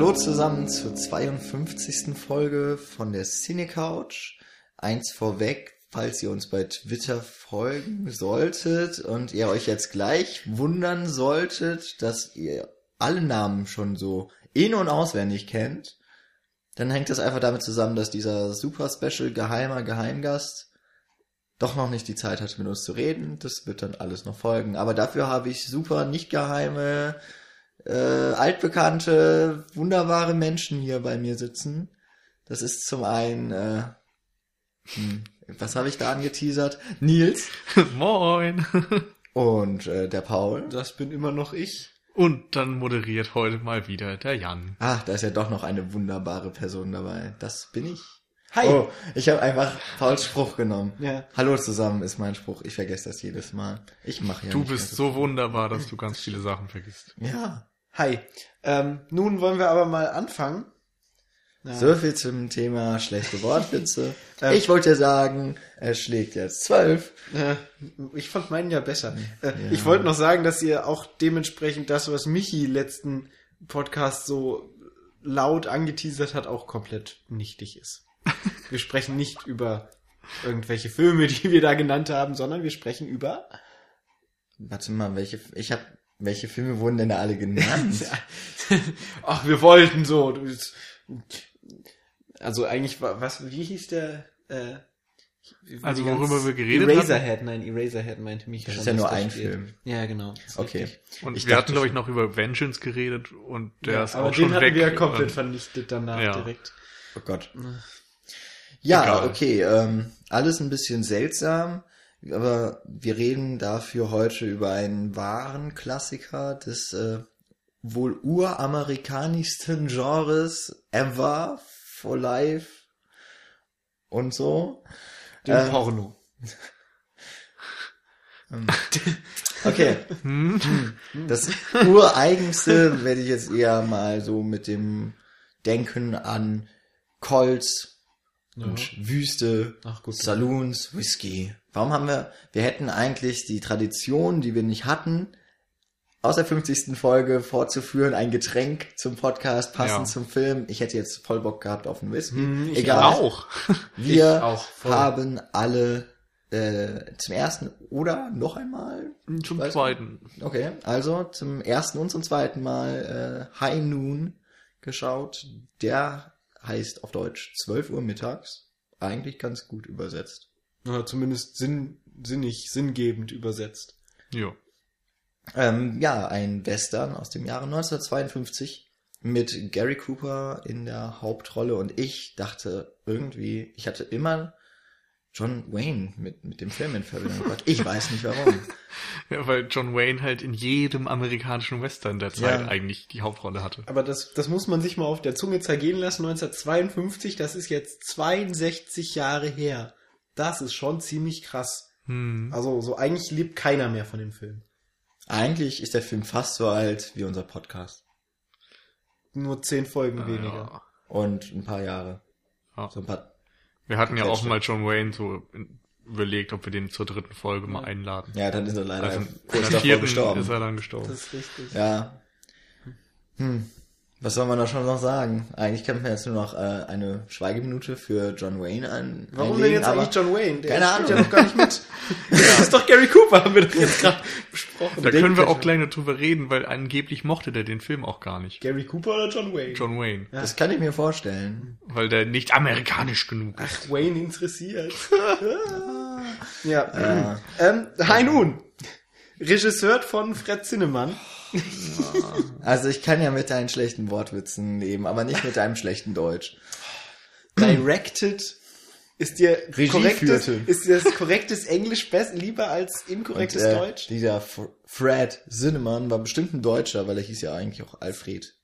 Hallo zusammen zur 52. Folge von der Cine Couch. Eins vorweg, falls ihr uns bei Twitter folgen solltet und ihr euch jetzt gleich wundern solltet, dass ihr alle Namen schon so in- und auswendig kennt, dann hängt das einfach damit zusammen, dass dieser super special geheimer Geheimgast doch noch nicht die Zeit hatte, mit uns zu reden. Das wird dann alles noch folgen. Aber dafür habe ich super nicht geheime, äh, altbekannte, wunderbare Menschen hier bei mir sitzen. Das ist zum einen, äh, hm, was habe ich da angeteasert? Nils Moin. und äh, der Paul. Das bin immer noch ich. Und dann moderiert heute mal wieder der Jan. Ach, da ist ja doch noch eine wunderbare Person dabei. Das bin ich. Hi. Oh, ich habe einfach Pauls Spruch genommen. Ja. Hallo zusammen ist mein Spruch. Ich vergesse das jedes Mal. Ich mache ja Du nicht bist so wunderbar, dass du ganz viele Sachen vergisst. Ja. Hi. Ähm, nun wollen wir aber mal anfangen. Ja. So viel zum Thema schlechte Wortwitze. Ähm. ich wollte ja sagen, es schlägt jetzt zwölf. Äh, ich fand meinen ja besser. Äh, Ich wollte noch sagen, dass ihr auch dementsprechend das, was Michi letzten Podcast so laut angeteasert hat, auch komplett nichtig ist. Wir sprechen nicht über irgendwelche Filme, die wir da genannt haben, sondern wir sprechen über Warte mal, welche, ich habe, welche Filme wurden denn da alle genannt? Ach, wir wollten so. Also eigentlich war, was, wie hieß der, äh, Also worüber wir geredet hatten? Eraserhead, nein, Eraserhead meinte mich. Das ist ja nur ein Film. Ja, genau. Okay. richtig. Und Ich wir dachte hatten, glaube ich, noch über Vengeance geredet und der ja, ist aber auch den schon hatten weg. wir ja komplett Und- vernichtet danach Ja. direkt. Oh Gott. Ja, Egal. okay. Ähm, alles ein bisschen seltsam, aber wir reden dafür heute über einen wahren Klassiker des äh, wohl uramerikanischsten Genres ever for life und so. Den Äh, Porno. Okay. Hm? Das ureigenste werde ich jetzt eher mal so mit dem Denken an Colts und Wüste, Ach, gut. Saloons, Whisky. Warum haben wir, wir hätten eigentlich die Tradition, die wir nicht hatten, aus der 50. Folge fortzuführen, ein Getränk zum Podcast, passend Ja. zum Film. Ich hätte jetzt voll Bock gehabt auf einen Whisky. Hm, ich Egal. Auch. Wir auch, haben alle äh, zum ersten oder noch einmal Zum Weiß- zweiten. Okay, also zum ersten und zum zweiten Mal äh, High Noon geschaut. Der heißt auf Deutsch 12 Uhr mittags. Eigentlich ganz gut übersetzt. Ja, zumindest sinn, sinnig, sinngebend übersetzt. Ja. Ähm, ja, ein Western aus dem Jahre 1952 mit Gary Cooper in der Hauptrolle und ich dachte irgendwie, ich hatte immer John Wayne mit, mit dem Film in Verbindung gebracht. Ich weiß nicht warum. ja, weil John Wayne halt in jedem amerikanischen Western der Zeit Ja. eigentlich die Hauptrolle hatte. Aber das, das muss man sich mal auf der Zunge zergehen lassen. 1952, das ist jetzt 62 Jahre her. Das ist schon ziemlich krass. Hm. Also, so eigentlich lebt keiner mehr von dem Film. Eigentlich ist der Film fast so alt wie unser Podcast. Nur zehn Folgen weniger. Ja. Und ein paar Jahre. Ja. So ein paar Wir hatten ja auch mal John Wayne so überlegt, ob wir den zur dritten Folge mal einladen. Ja, dann ist er leider Also kurz davor gestorben. ist er dann gestorben. Das ist richtig. Ja. Hm. Was soll man da schon noch sagen? Eigentlich könnte man jetzt nur noch äh, eine Schweigeminute für John Wayne an. Warum einlegen, denn jetzt eigentlich John Wayne? Der Keine spielt Ahnung. ja noch gar nicht mit. Das ist doch Gary Cooper, haben wir doch jetzt gerade besprochen. Da können wir auch gleich noch drüber reden, weil angeblich mochte der den Film auch gar nicht. Gary Cooper oder John Wayne? John Wayne. Das kann ich mir vorstellen. Weil der nicht amerikanisch genug ist. Wayne interessiert. ja. Ja. Ähm, High Noon. Regisseur von Fred Zinnemann. Also ich kann ja mit deinen schlechten Wortwitzen leben, aber nicht mit deinem schlechten Deutsch. Directed. Ist dir Regie korrektes, führte. ist dir das korrektes Englisch besser, lieber als inkorrektes Und, äh, Deutsch? Dieser F Fred Zinnemann war bestimmt ein Deutscher, weil er hieß ja eigentlich auch Alfred.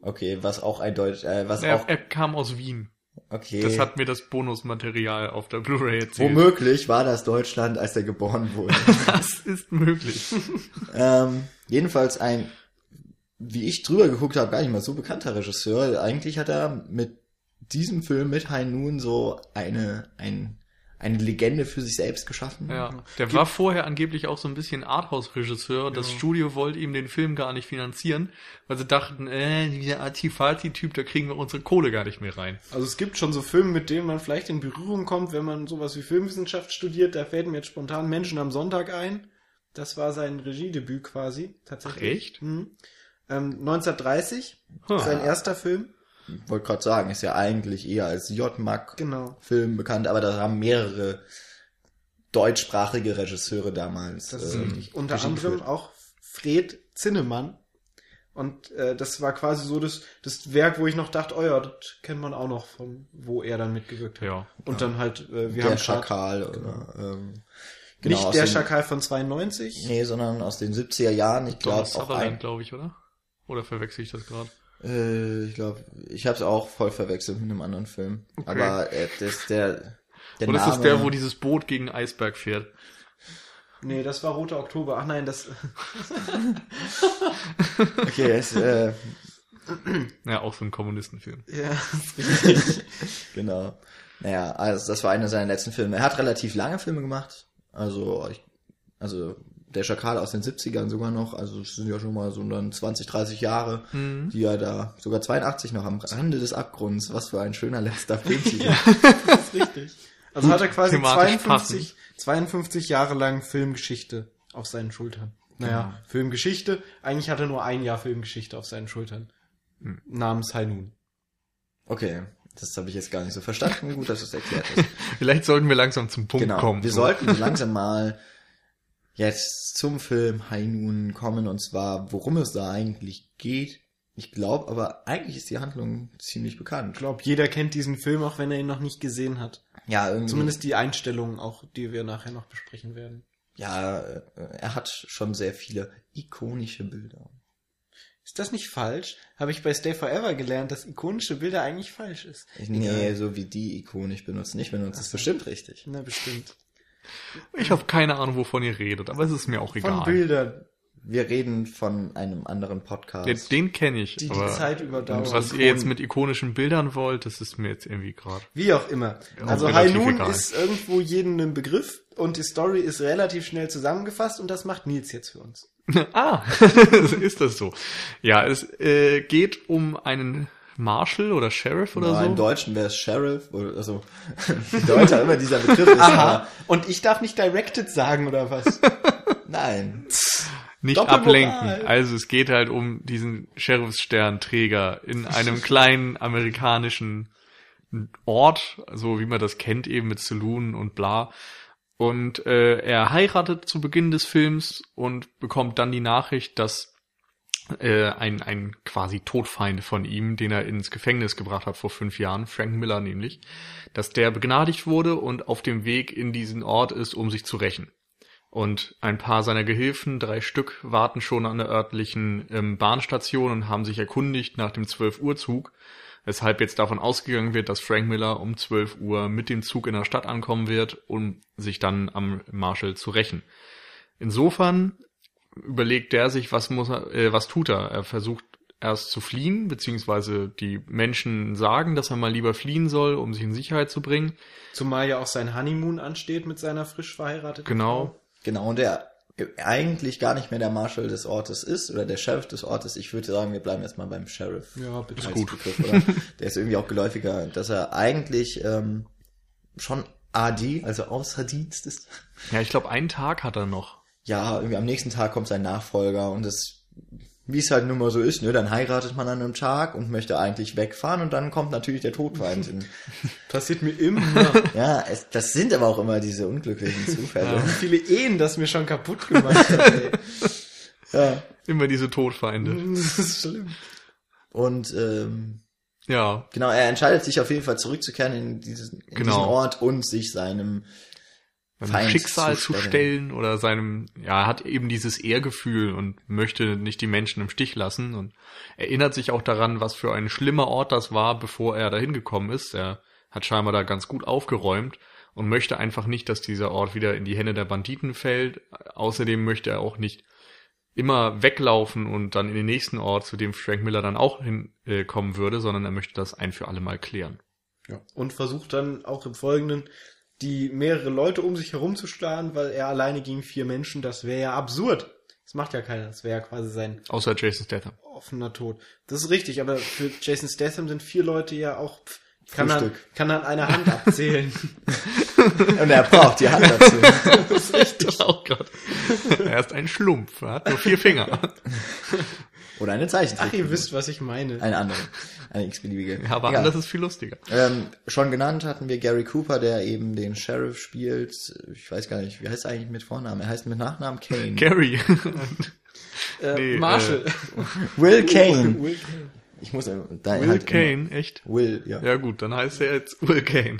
Okay, was auch ein Deutsch, äh, was Er, auch, er kam aus Wien. Okay. Das hat mir das Bonusmaterial auf der Blu-ray erzählt. Womöglich war das Deutschland, als er geboren wurde. Das ist möglich. ähm, jedenfalls ein, wie ich drüber geguckt habe, gar nicht mal so bekannter Regisseur. Eigentlich hat er mit diesem Film mit High Noon so eine, ein, eine Legende für sich selbst geschaffen. Ja, der war vorher angeblich auch so ein bisschen Arthouse-Regisseur. Das Studio wollte ihm den Film gar nicht finanzieren, weil sie dachten, äh, dieser Artifati-Typ, da kriegen wir unsere Kohle gar nicht mehr rein. Also es gibt schon so Filme, mit denen man vielleicht in Berührung kommt, wenn man sowas wie Filmwissenschaft studiert. Da fällt mir jetzt spontan Menschen am Sonntag ein. Das war sein Regiedebüt quasi, tatsächlich. Echt? Mhm. Ähm, 1930, Huh. sein erster Film. Wollte gerade sagen, ist ja eigentlich eher als J-Mag-Film Genau. bekannt, aber da haben mehrere deutschsprachige Regisseure damals. Das ist ähm, richtig. Unter Regie anderem geführt. auch Fred Zinnemann. Und äh, das war quasi so das, das Werk, wo ich noch dachte, oh ja, das kennt man auch noch von, wo er dann mitgewirkt hat. Ja. Und dann halt, äh, wir der haben Schakal. Oder, ähm, genau, nicht der den- Schakal von 92. Nee, sondern aus den 70er Jahren. Ich glaube Sutherland, ein, glaube ich, oder? Oder verwechsel ich das gerade? Äh, ich glaube, ich habe es auch voll verwechselt mit einem anderen Film. Aber äh, das der der Oder ist Name, das der, wo dieses Boot gegen Eisberg fährt? Nee, das war Roter Oktober. Ach nein, das. Okay, es, äh, Ja, auch so ein Kommunistenfilm. ja, ist richtig. genau. Naja, also das war einer seiner letzten Filme. Er hat relativ lange Filme gemacht. Also, ich, also der Schakal aus den 70ern sogar noch. Also es sind ja schon mal so dann 20, 30 Jahre, Mhm. die er da, sogar 82 noch am Rande des Abgrunds. Was für ein schöner letzter Filmtitel. das ist richtig. Also hat er quasi thematisch 52, 52 Jahre lang Filmgeschichte auf seinen Schultern. Naja, Filmgeschichte. Eigentlich hat er nur ein Jahr Filmgeschichte auf seinen Schultern. Namens Hainun. Okay, das habe ich jetzt gar nicht so verstanden. Gut, dass du es erklärt hast. Vielleicht sollten wir langsam zum Punkt Genau. kommen. Wir So. sollten so langsam mal jetzt zum Film Hainun kommen und zwar, worum es da eigentlich geht. Ich glaube, aber eigentlich ist die Handlung ziemlich Ich bekannt. glaube, jeder kennt diesen Film, auch wenn er ihn noch nicht gesehen hat. Ja, irgendwie. Zumindest die Einstellungen auch, die wir nachher noch besprechen werden. Ja, äh, er hat schon sehr viele ikonische Bilder. Ist das nicht falsch? Habe ich bei Stay Forever gelernt, dass ikonische Bilder eigentlich falsch ist. Ich, nee, so wie die ikonisch benutzen. Ich benutze es bestimmt richtig. Na, bestimmt. Ich habe keine Ahnung, wovon ihr redet, aber es ist mir auch Von egal. Bildern, Wir reden von einem anderen Podcast. Den, den kenne ich. die die Zeit überdauern. was ihr jetzt mit ikonischen Bildern wollt, das ist mir jetzt irgendwie gerade. Wie auch immer. Also High Noon egal. ist irgendwo jedem ein Begriff und die Story ist relativ schnell zusammengefasst und das macht Nils jetzt für uns. ah, ist das so? Ja, es äh, geht um einen Marshal oder Sheriff oder Ja, so. Im Deutschen wäre es Sheriff, oder also die Deutsche immer dieser Begriff ist. aber Und ich darf nicht directed sagen oder was? Nein. nicht ablenken. Also es geht halt um diesen Sheriffssternträger in einem kleinen amerikanischen Ort, so wie man das kennt, eben mit Saloon und bla. Und äh, er heiratet zu Beginn des Films und bekommt dann die Nachricht, dass äh, ein, ein quasi Todfeind von ihm, den er ins Gefängnis gebracht hat vor fünf Jahren, Frank Miller nämlich, dass der begnadigt wurde und auf dem Weg in diesen Ort ist, um sich zu rächen. Und ein paar seiner Gehilfen, drei Stück, warten schon an der örtlichen ähm, Bahnstation und haben sich erkundigt nach dem 12 Uhr Zug, weshalb jetzt davon ausgegangen wird, dass Frank Miller um 12 Uhr mit dem Zug in der Stadt ankommen wird, um sich dann am Marshall zu rächen. Insofern überlegt er sich, was muss er, äh, was tut er? Er versucht erst zu fliehen, beziehungsweise die Menschen sagen, dass er mal lieber fliehen soll, um sich in Sicherheit zu bringen. Zumal ja auch sein Honeymoon ansteht mit seiner frisch verheirateten Genau. Genau, und der eigentlich gar nicht mehr der Marshal des Ortes ist oder der Sheriff des Ortes. Ich würde sagen, wir bleiben erstmal beim Sheriff. Frau. Ja, bitte. als gut. Begriff, oder? Der ist irgendwie auch geläufiger, dass er eigentlich ähm, schon AD, also außer Dienst ist. Ja, ich glaube, einen Tag hat er noch. Ja, irgendwie am nächsten Tag kommt sein Nachfolger und das, wie es halt nun mal so ist, ne, dann heiratet man an einem Tag und möchte eigentlich wegfahren und dann kommt natürlich der Todfeind. in- Passiert mir immer. ja, es, das sind aber auch immer diese unglücklichen Zufälle. Wie viele Ehen das mir schon kaputt gemacht hat, ey. Ja. Immer diese Todfeinde. Das ist schlimm. Und ähm, Ja, genau, er entscheidet sich auf jeden Fall zurückzukehren in diesen, in Genau. diesen Ort und sich seinem seinem Feind Schicksal zu zu stellen oder seinem, ja, er hat eben dieses Ehrgefühl und möchte nicht die Menschen im Stich lassen und erinnert sich auch daran, was für ein schlimmer Ort das war, bevor er dahin gekommen ist. Er hat scheinbar da ganz gut aufgeräumt und möchte einfach nicht, dass dieser Ort wieder in die Hände der Banditen fällt. Außerdem möchte er auch nicht immer weglaufen und dann in den nächsten Ort, zu dem Frank Miller dann auch hinkommen äh, kommen würde, sondern er möchte das ein für alle Mal klären. Ja. Und versucht dann auch im Folgenden die mehrere Leute um sich herum zu starren, weil er alleine gegen vier Menschen, das wäre ja absurd. Das macht ja keiner. Das wäre ja quasi sein Außer Jason Statham. offener Tod. Das ist richtig, aber für Jason Statham sind vier Leute ja auch, pff, kann er, Frühstück. kann er an einer Hand abzählen. Und er braucht die Hand dazu. Das ist richtig. Oh Gott. Er ist ein Schlumpf. Er hat nur vier Finger. Oder eine Ach, Zeichentrick. ihr wisst, was ich meine. Eine andere. Eine x-beliebige. Ja, aber Egal. anders ist viel lustiger. Ähm, schon genannt hatten wir Gary Cooper, der eben den Sheriff spielt. Ich weiß gar nicht, wie heißt er eigentlich mit Vornamen? Er heißt mit Nachnamen Kane. Gary. Äh, nee, Marshall. Will Kane. Will Kane. Ich muss äh, da Will halt Kane, echt? Immer, Will, ja. Ja gut, dann heißt er jetzt Will Kane.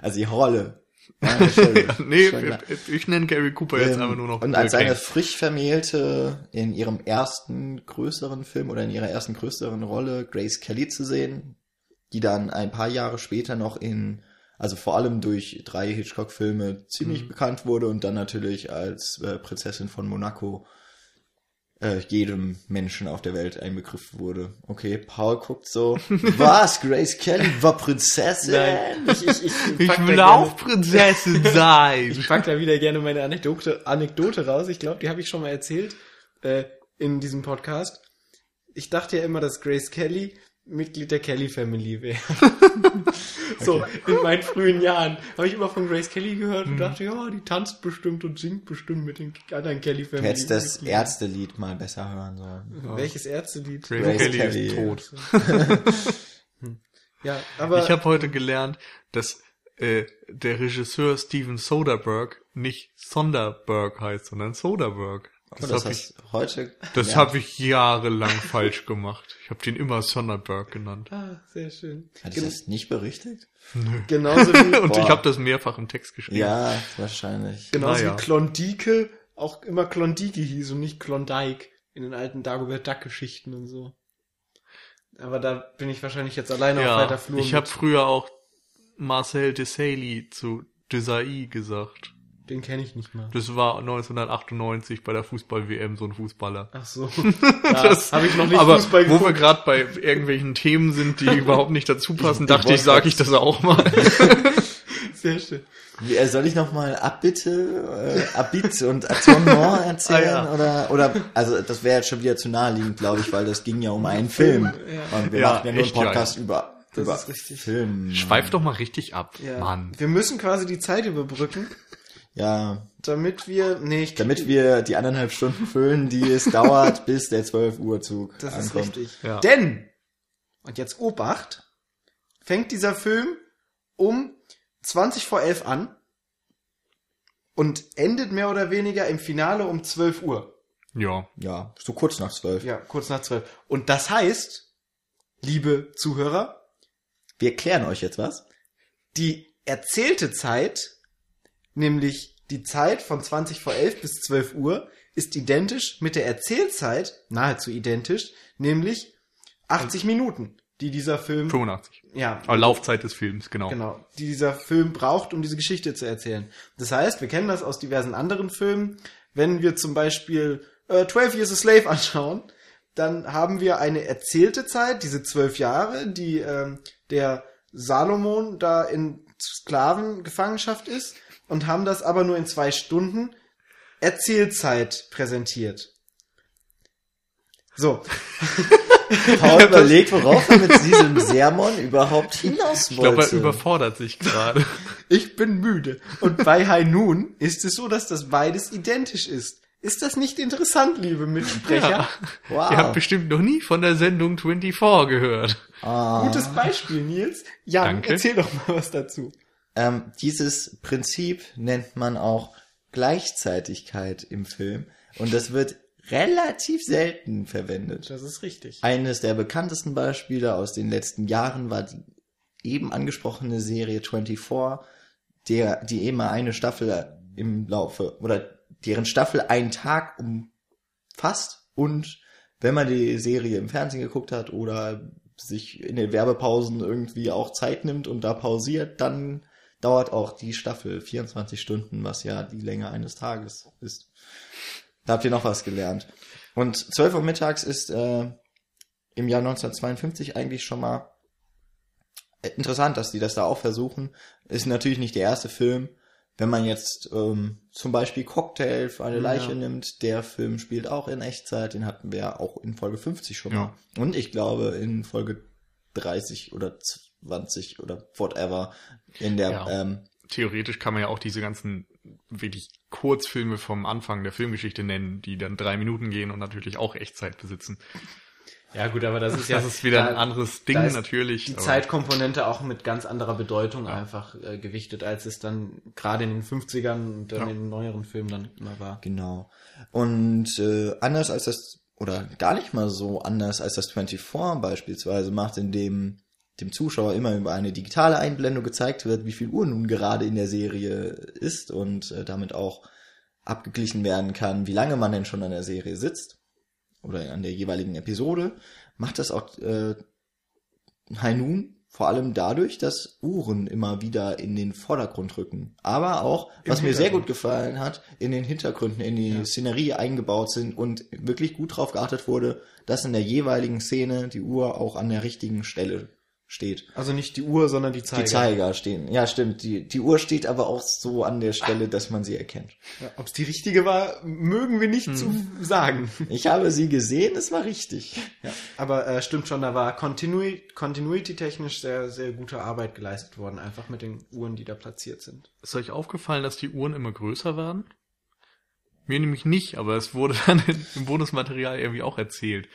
Also die Rolle. Ja, der Sheriff. Nee, ich, ich nenne Gary Cooper jetzt Ähm, einfach nur noch Und als Kane. frisch vermählte in ihrem ersten größeren Film oder in ihrer ersten größeren Rolle Grace Kelly zu sehen, die dann ein paar Jahre später noch in, also vor allem durch drei Hitchcock-Filme ziemlich Mhm. bekannt wurde und dann natürlich als äh, Prinzessin von Monaco äh, jedem Menschen auf der Welt ein Begriff wurde. Okay, Paul guckt so, was, Grace Kelly war Prinzessin? Nein, ich, ich, ich, Ich will gerne- auch Prinzessin sein. Ich pack da wieder gerne meine Anekdote, Anekdote raus. Ich glaube, die habe ich schon mal erzählt äh, in diesem Podcast. Ich dachte ja immer, dass Grace Kelly Mitglied der Kelly Family wäre. So, in meinen frühen Jahren habe ich immer von Grace Kelly gehört und dachte, ja, die tanzt bestimmt und singt bestimmt mit den anderen Kelly Du Family. hättest das. Ärztelied mal besser hören sollen. Welches Ärztelied? Grace, Grace Kelly, Kelly. ist tot. Hm. Ja, aber Ich habe heute gelernt, dass äh, der Regisseur Steven Soderbergh nicht Sonderberg heißt, sondern Soderbergh. Das, Das, habe ich, heute. das ja. hab ich jahrelang falsch gemacht. Ich habe den immer Sonderberg genannt. ah, sehr schön. Hat ich das nicht berichtigt? Genauso wie Und Boah. ich habe das mehrfach im Text geschrieben. Ja, wahrscheinlich. Genauso Naja. wie Klondike auch immer Klondike hieß und nicht Klondike in den alten Dagobert Duck Geschichten und so. Aber da bin ich wahrscheinlich jetzt alleine auf Ja, weiter Flur. ich habe früher auch Marcel Desailly zu Desailly gesagt. Den kenne ich nicht mal. Das war 1998 bei der Fußball-WM so ein Fußballer. Ach so. Da habe ich noch nicht Aber Fußball wo wir geguckt. gerade bei irgendwelchen Themen sind, die überhaupt nicht dazu passen, dachte wollte ich, sage ich das auch mal. Sehr schön. Wie, äh, Soll ich noch mal Abbitte, äh, Abit und Attendement erzählen? Ah, ja. Oder, oder, also das wäre jetzt schon wieder zu naheliegend, glaube ich, weil das ging ja um einen Film. Ja. Und wir Ja, machen ja nur einen. Podcast über, Das über ist richtig. Film. Schweif doch mal richtig ab, Ja. Mann. Wir müssen quasi die Zeit überbrücken, Ja, damit wir. Nee, ich damit wir die anderthalb Stunden füllen, die es dauert, bis der 12 Uhr Zug Das ist ankommt. richtig. Ja. Denn, und jetzt Obacht, fängt dieser Film um 20 vor 11 an und endet mehr oder weniger im Finale um 12 Uhr. Ja. Ja, so kurz nach 12. Ja, kurz nach 12. Und das heißt, liebe Zuhörer, Wir erklären euch jetzt was. die erzählte Zeit, nämlich die Zeit von 20 vor 11 bis 12 Uhr, ist identisch mit der Erzählzeit, nahezu identisch, nämlich 80 Minuten, die dieser Film, 85. ja, Aber Laufzeit des Films, genau. Genau, die dieser Film braucht, um diese Geschichte zu erzählen. Das heißt, wir kennen das aus diversen anderen Filmen. Wenn wir zum Beispiel äh, 12 Years a Slave anschauen, dann haben wir eine erzählte Zeit, diese zwölf Jahre, die ähm, der Salomon da in Sklavengefangenschaft ist und haben das aber nur in zwei Stunden Erzählzeit präsentiert. So, Paul überlegt, worauf er mit diesem Sermon überhaupt hinaus Ich glaube, er wollte. überfordert sich gerade. Ich bin müde. Und bei High Noon ist es so, dass das beides identisch ist. Ist das nicht interessant, liebe Mitsprecher? Ja. wow. Ihr habt bestimmt noch nie von der Sendung 24 gehört. Ah. Gutes Beispiel, Nils. Jan, Danke. erzähl doch mal was dazu. Ähm, dieses Prinzip nennt man auch Gleichzeitigkeit im Film und das wird relativ selten verwendet. Das ist richtig. Eines der bekanntesten Beispiele aus den letzten Jahren war die eben angesprochene Serie 24, der, die eben mal eine Staffel im Laufe oder deren Staffel einen Tag umfasst und wenn man die Serie im Fernsehen geguckt hat oder sich in den Werbepausen irgendwie auch Zeit nimmt und da pausiert, dann dauert auch die Staffel 24 Stunden, was ja die Länge eines Tages ist. Da habt ihr noch was gelernt. Und 12 Uhr mittags ist äh, im Jahr 1952 eigentlich schon mal interessant, dass die das da auch versuchen. Ist natürlich nicht der erste Film. Wenn man jetzt ähm, zum Beispiel Cocktail für eine Leiche Ja. nimmt, der Film spielt auch in Echtzeit, den hatten wir ja auch in Folge 50 schon Ja. mal. Und ich glaube in Folge 30 oder 20 oder whatever in der Ja. ähm, Theoretisch kann man ja auch diese ganzen wirklich Kurzfilme vom Anfang der Filmgeschichte nennen, die dann drei Minuten gehen und natürlich auch Echtzeit besitzen. Ja gut, aber das ist ja Das ist wieder ein da- anderes Ding da ist natürlich. Die aber- Zeitkomponente auch mit ganz anderer Bedeutung einfach äh, gewichtet, als es dann gerade in den 50ern und dann Ja. in den neueren Filmen dann immer war. Genau. Und äh, anders als das, oder gar nicht mal so anders als das 24 beispielsweise macht, in dem dem Zuschauer immer über eine digitale Einblendung gezeigt wird, wie viel Uhr nun gerade in der Serie ist und äh, damit auch abgeglichen werden kann, wie lange man denn schon an der Serie sitzt oder an der jeweiligen Episode, macht das auch äh, Noon vor allem dadurch, dass Uhren immer wieder in den Vordergrund rücken. Aber auch, was mir sehr gut gefallen hat, in den Hintergründen, in die Ja. Szenerie eingebaut sind und wirklich gut drauf geachtet wurde, dass in der jeweiligen Szene die Uhr auch an der richtigen Stelle steht. Also nicht die Uhr, sondern die Zeiger. Die Zeiger stehen. Ja, stimmt. Die, die Uhr steht aber auch so an der Stelle, dass man sie erkennt. Ja, Ob es die richtige war, mögen wir nicht zu sagen. Ich habe sie gesehen, es war richtig. Ja, aber äh, stimmt schon, da war Continui Continuity-technisch sehr, sehr gute Arbeit geleistet worden, einfach mit den Uhren, die da platziert sind. Ist euch aufgefallen, dass die Uhren immer größer werden? Mir nämlich nicht, aber es wurde dann im Bonusmaterial irgendwie auch erzählt,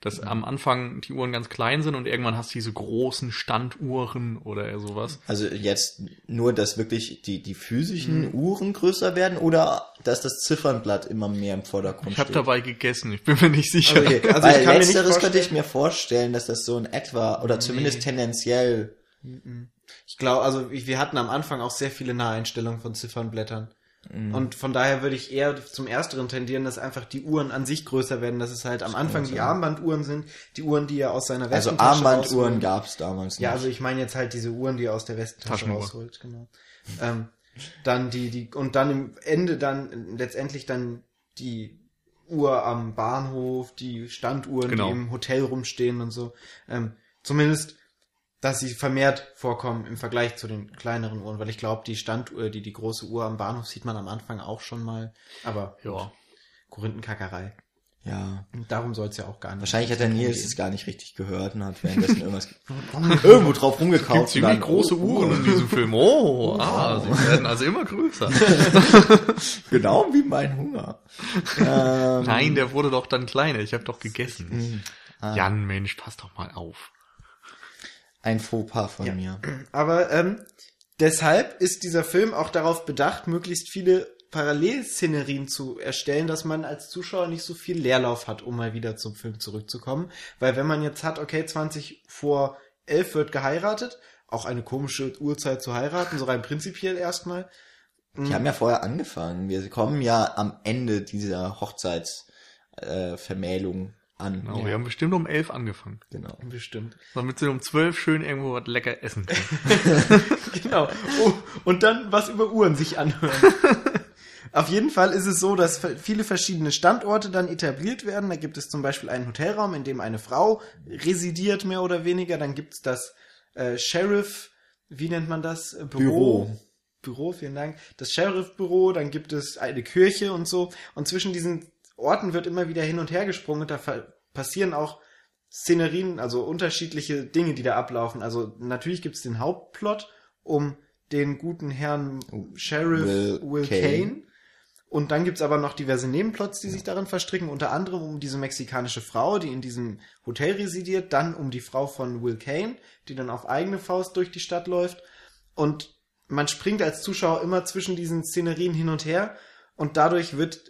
dass am Anfang die Uhren ganz klein sind und irgendwann hast du diese großen Standuhren oder sowas. Also jetzt nur, dass wirklich die, die physischen Mhm. Uhren größer werden oder dass das Ziffernblatt immer mehr im Vordergrund Ich habe steht? dabei gegessen, ich bin mir nicht sicher. Also, okay. Also Weil ich kann mir nicht letzteres könnte vorstellen- ich mir vorstellen, dass das so in etwa oder zumindest tendenziell Ich glaube, also ich- wir hatten am Anfang auch sehr viele Naheinstellungen von Ziffernblättern. Und von daher würde ich eher zum Ersteren tendieren, dass einfach die Uhren an sich größer werden, dass es halt am Anfang die Armbanduhren sind, die Uhren, die er aus seiner also Westentasche Armbanduhren rausholt. gab es damals nicht. Ja, also ich meine jetzt halt diese Uhren, die er aus der Westentasche rausholt, genau. Ähm, dann die, die, und dann im Ende dann letztendlich dann die Uhr am Bahnhof, die Standuhren, Genau. die im Hotel rumstehen und so. Ähm, zumindest, dass sie vermehrt vorkommen im Vergleich zu den kleineren Uhren, weil ich glaube, die Standuhr, die, die große Uhr am Bahnhof sieht man am Anfang auch schon mal. Aber Ja. Korinthenkackerei. ja. Und darum soll es ja auch gar nicht. Wahrscheinlich hat der Nils gehen. es gar nicht richtig gehört und hat währenddessen irgendwas irgendwo drauf Gibt rumgekauft. und ziemlich dann, große oh, Uhren in diesem Film. Oh, ah, sie werden also immer größer. Genau wie mein Hunger. ähm, Nein, der wurde doch dann kleiner. Ich habe doch gegessen. ah, Jan, Mensch, pass doch mal auf. Ein Fauxpas von Ja. mir. Aber ähm, deshalb ist dieser Film auch darauf bedacht, möglichst viele Parallelszenerien zu erstellen, dass man als Zuschauer nicht so viel Leerlauf hat, um mal wieder zum Film zurückzukommen. Weil wenn man jetzt hat, okay, 20 vor 11 wird geheiratet, auch eine komische Uhrzeit zu heiraten, so rein prinzipiell erstmal. Die haben ja vorher angefangen. Wir kommen ja am Ende dieser Hochzeitsvermählung äh, Vermählung an. Genau, wir haben bestimmt um elf angefangen. Genau. Bestimmt. Damit sie um zwölf schön irgendwo was lecker essen können. genau. Oh, und dann was über Uhren sich anhören. Auf jeden Fall ist es so, dass viele verschiedene Standorte dann etabliert werden. Da gibt es zum Beispiel einen Hotelraum, in dem eine Frau residiert, mehr oder weniger. Dann gibt es das äh, Sheriff, wie nennt man das? Äh, Büro. Büro, vielen Dank. Das Sheriff-Büro, dann gibt es eine Kirche und so. Und zwischen diesen Orten wird immer wieder hin und her gesprungen. Und da passieren auch Szenerien, also unterschiedliche Dinge, die da ablaufen. Also natürlich gibt es den Hauptplot um den guten Herrn Sheriff Will Will, Kane. Kane. Und dann gibt's aber noch diverse Nebenplots, die sich darin verstricken, unter anderem um diese mexikanische Frau, die in diesem Hotel residiert, dann um die Frau von Will Kane, die dann auf eigene Faust durch die Stadt läuft. Und man springt als Zuschauer immer zwischen diesen Szenerien hin und her und dadurch wird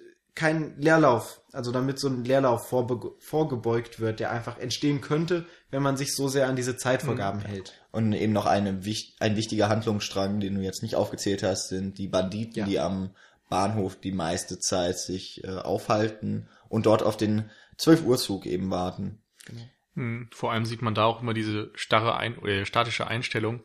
kein Leerlauf, also damit so ein Leerlauf vorbe vorgebeugt wird, der einfach entstehen könnte, wenn man sich so sehr an diese Zeitvorgaben hält. Und eben noch eine, ein wichtiger Handlungsstrang, den du jetzt nicht aufgezählt hast, sind die Banditen, Ja. die am Bahnhof die meiste Zeit sich äh, aufhalten und dort auf den 12 Uhr Zug eben warten. Hm, Vor allem sieht man da auch immer diese starre Ein oder statische Einstellung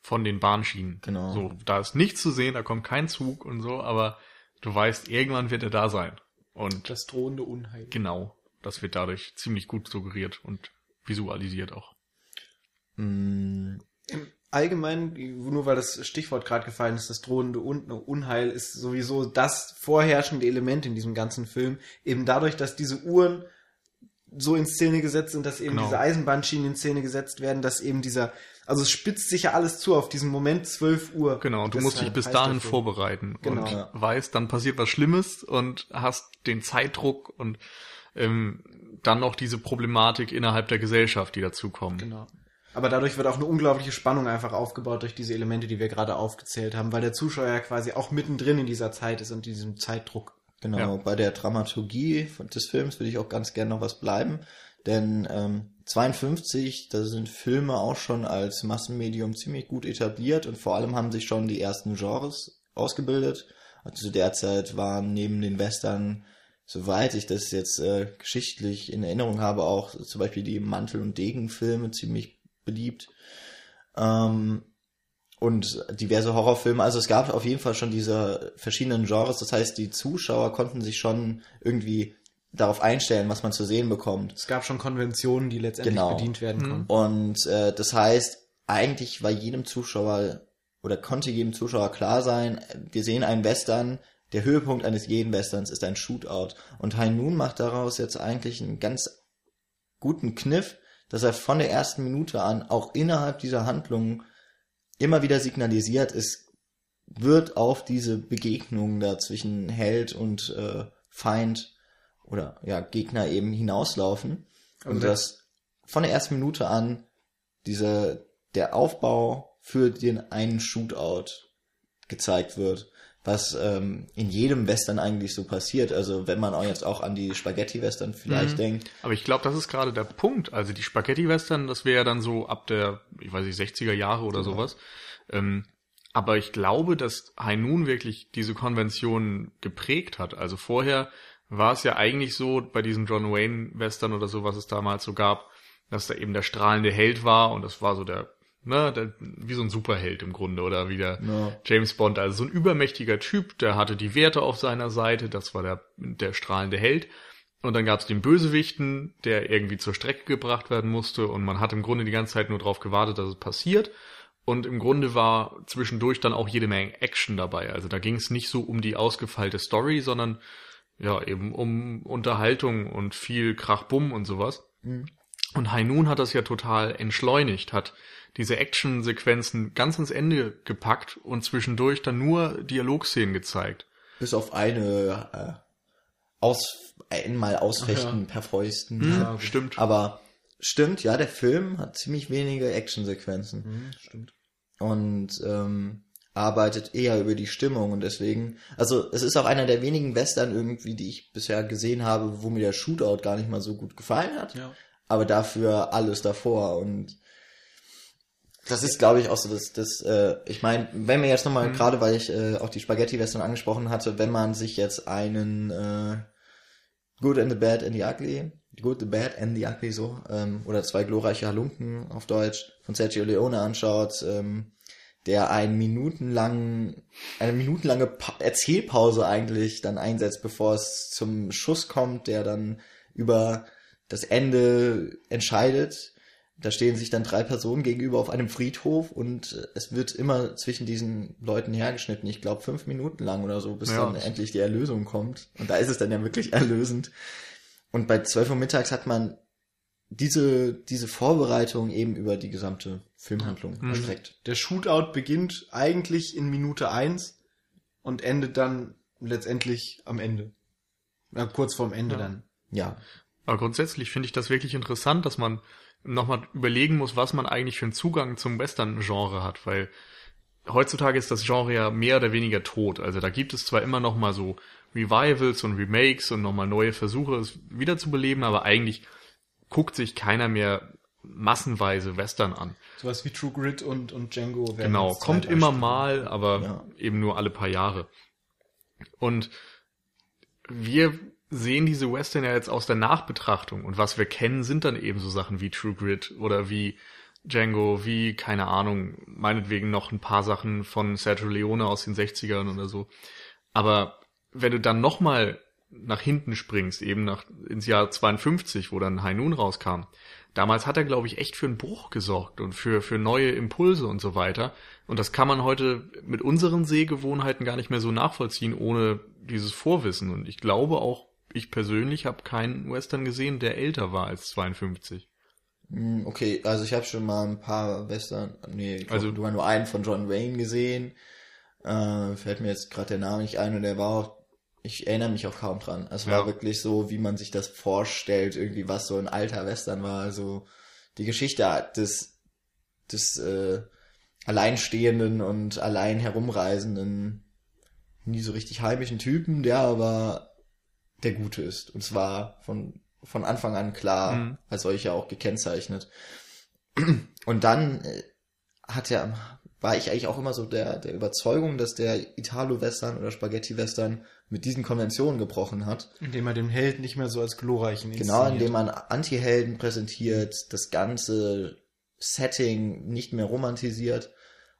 von den Bahnschienen. Genau. So, da ist nichts zu sehen, da kommt kein Zug und so, aber du weißt, irgendwann wird er da sein. Und Das drohende Unheil. genau, das wird dadurch ziemlich gut suggeriert und visualisiert auch. Mm, Im Allgemeinen, nur weil das Stichwort gerade gefallen ist, das drohende Un Unheil ist sowieso das vorherrschende Element in diesem ganzen Film. Eben dadurch, dass diese Uhren so in Szene gesetzt sind, dass eben Genau. diese Eisenbahnschienen in Szene gesetzt werden, dass eben dieser, also es spitzt sich ja alles zu auf diesen Moment 12 Uhr. Genau, du Das musst dich bis dahin Film. vorbereiten Genau. und Ja. weißt, dann passiert was Schlimmes und hast den Zeitdruck und ähm, dann noch diese Problematik innerhalb der Gesellschaft, die dazukommen. Genau. Aber dadurch wird auch eine unglaubliche Spannung einfach aufgebaut durch diese Elemente, die wir gerade aufgezählt haben, weil der Zuschauer ja quasi auch mittendrin in dieser Zeit ist und diesem Zeitdruck. Genau, Ja. bei der Dramaturgie des Films würde ich auch ganz gerne noch was bleiben. Denn ähm, 52, da sind Filme auch schon als Massenmedium ziemlich gut etabliert und vor allem haben sich schon die ersten Genres ausgebildet. Also zu der Zeit waren neben den Western, soweit ich das jetzt äh, geschichtlich in Erinnerung habe, auch zum Beispiel die Mantel- und Degenfilme ziemlich beliebt. Ähm, und diverse Horrorfilme. Also es gab auf jeden Fall schon diese verschiedenen Genres. Das heißt, die Zuschauer konnten sich schon irgendwie darauf einstellen, was man zu sehen bekommt. Es gab schon Konventionen, die letztendlich Genau. bedient werden konnten. Und äh, das heißt, eigentlich war jedem Zuschauer oder konnte jedem Zuschauer klar sein, wir sehen einen Western, der Höhepunkt eines jeden Westerns ist ein Shootout. Und High Noon macht daraus jetzt eigentlich einen ganz guten Kniff, dass er von der ersten Minute an auch innerhalb dieser Handlung immer wieder signalisiert, es wird auf diese Begegnung da zwischen Held und äh, Feind oder ja Gegner eben hinauslaufen. Und Also- dass von der ersten Minute an diese der Aufbau für den einen Shootout gezeigt wird, was ähm, in jedem Western eigentlich so passiert. Also wenn man auch jetzt auch an die Spaghetti-Western vielleicht Mhm. denkt, Aber ich glaube, das ist gerade der Punkt. Also die Spaghetti-Western, das wäre ja dann so ab der, ich weiß nicht, 60er Jahre oder sowas. Ähm, aber ich glaube, dass Noon wirklich diese Konvention geprägt hat. Also vorher war es ja eigentlich so bei diesen John Wayne-Western oder so, was es damals so gab, dass da eben der strahlende Held war und das war so der, ne, der, wie so ein Superheld im Grunde oder wie der Ja. James Bond, also so ein übermächtiger Typ, der hatte die Werte auf seiner Seite, das war der, der strahlende Held. Und dann gab es den Bösewichten, der irgendwie zur Strecke gebracht werden musste und man hat im Grunde die ganze Zeit nur darauf gewartet, dass es passiert. Und im Grunde war zwischendurch dann auch jede Menge Action dabei. Also da ging es nicht so um die ausgefeilte Story, sondern ja eben um Unterhaltung und viel Krachbumm und sowas. Und Noon hat das ja total entschleunigt, hat diese Action-Sequenzen ganz ans Ende gepackt und zwischendurch dann nur Dialogszenen gezeigt. bis auf eine äh, aus einmal ausfechten per Fäusten. Ja, gut. stimmt. Aber stimmt, ja, der Film hat ziemlich wenige Actionsequenzen. Mhm, stimmt. und ähm, arbeitet eher über die Stimmung und deswegen, also es ist auch einer der wenigen Western irgendwie, die ich bisher gesehen habe, wo mir der Shootout gar nicht mal so gut gefallen hat, Ja. Aber dafür alles davor und das ist, glaube ich, auch so, dass das, äh, ich meine, wenn wir jetzt nochmal, gerade weil ich äh, auch die Spaghetti-Western angesprochen hatte, wenn man sich jetzt einen äh, Good and the Bad and the Ugly, Good, the Bad and the Ugly so, ähm, oder zwei glorreiche Halunken auf Deutsch von Sergio Leone anschaut, ähm, der einen minutenlangen, eine minutenlange pa Erzählpause eigentlich dann einsetzt, bevor es zum Schuss kommt, der dann über das Ende entscheidet. Da stehen sich dann drei Personen gegenüber auf einem Friedhof und äh, es wird immer zwischen diesen Leuten hergeschnitten. Ich glaube fünf Minuten lang oder so, bis Ja. dann endlich die Erlösung kommt. Und da ist es dann ja wirklich erlösend. Und bei 12 Uhr mittags hat man diese, diese Vorbereitung eben über die gesamte Filmhandlung Mhm. erstreckt. Der Shootout beginnt eigentlich in Minute eins und endet dann letztendlich am Ende. Ja, kurz vorm Ende Ja. dann. Ja. Aber grundsätzlich finde ich das wirklich interessant, dass man nochmal überlegen muss, was man eigentlich für einen Zugang zum Western-Genre hat, weil heutzutage ist das Genre ja mehr oder weniger tot. Also da gibt es zwar immer noch mal so Revivals und Remakes und nochmal neue Versuche, es wiederzubeleben, aber eigentlich guckt sich keiner mehr massenweise Western an. Sowas wie True Grit und, und Django Genau, kommt immer Beispiele. mal, aber Ja. eben nur alle paar Jahre. Und wir sehen diese Western ja jetzt aus der Nachbetrachtung und was wir kennen, sind dann eben so Sachen wie True Grit oder wie Django, wie, keine Ahnung, meinetwegen noch ein paar Sachen von Sergio Leone aus den 60ern oder so. Aber wenn du dann nochmal nach hinten springst, eben nach, ins Jahr 52, wo dann High Noon rauskam, damals hat er, glaube ich, echt für einen Bruch gesorgt und für, für neue Impulse und so weiter. Und das kann man heute mit unseren Sehgewohnheiten gar nicht mehr so nachvollziehen, ohne dieses Vorwissen. Und ich glaube auch, ich persönlich habe keinen Western gesehen, der älter war als 52. Hm, Okay, also ich habe schon mal ein paar Western, nee, ich Also- also, du hast nur einen von John Wayne gesehen. Äh, fällt mir jetzt gerade der Name nicht ein und der war auch, ich erinnere mich auch kaum dran. Es war Ja. wirklich so, wie man sich das vorstellt, irgendwie was so ein alter Western war. Also die Geschichte des, des äh, alleinstehenden und allein herumreisenden, nie so richtig heimischen Typen, der aber der Gute ist. Und zwar von, von Anfang an klar Mhm. als solcher auch gekennzeichnet. Und dann äh, hat er, war ich eigentlich auch immer so der, der Überzeugung, dass der Italo-Western oder Spaghetti-Western mit diesen Konventionen gebrochen hat. Indem er den Held nicht mehr so als glorreichen Genau, inszeniert. indem man Anti-Helden präsentiert, das ganze Setting nicht mehr romantisiert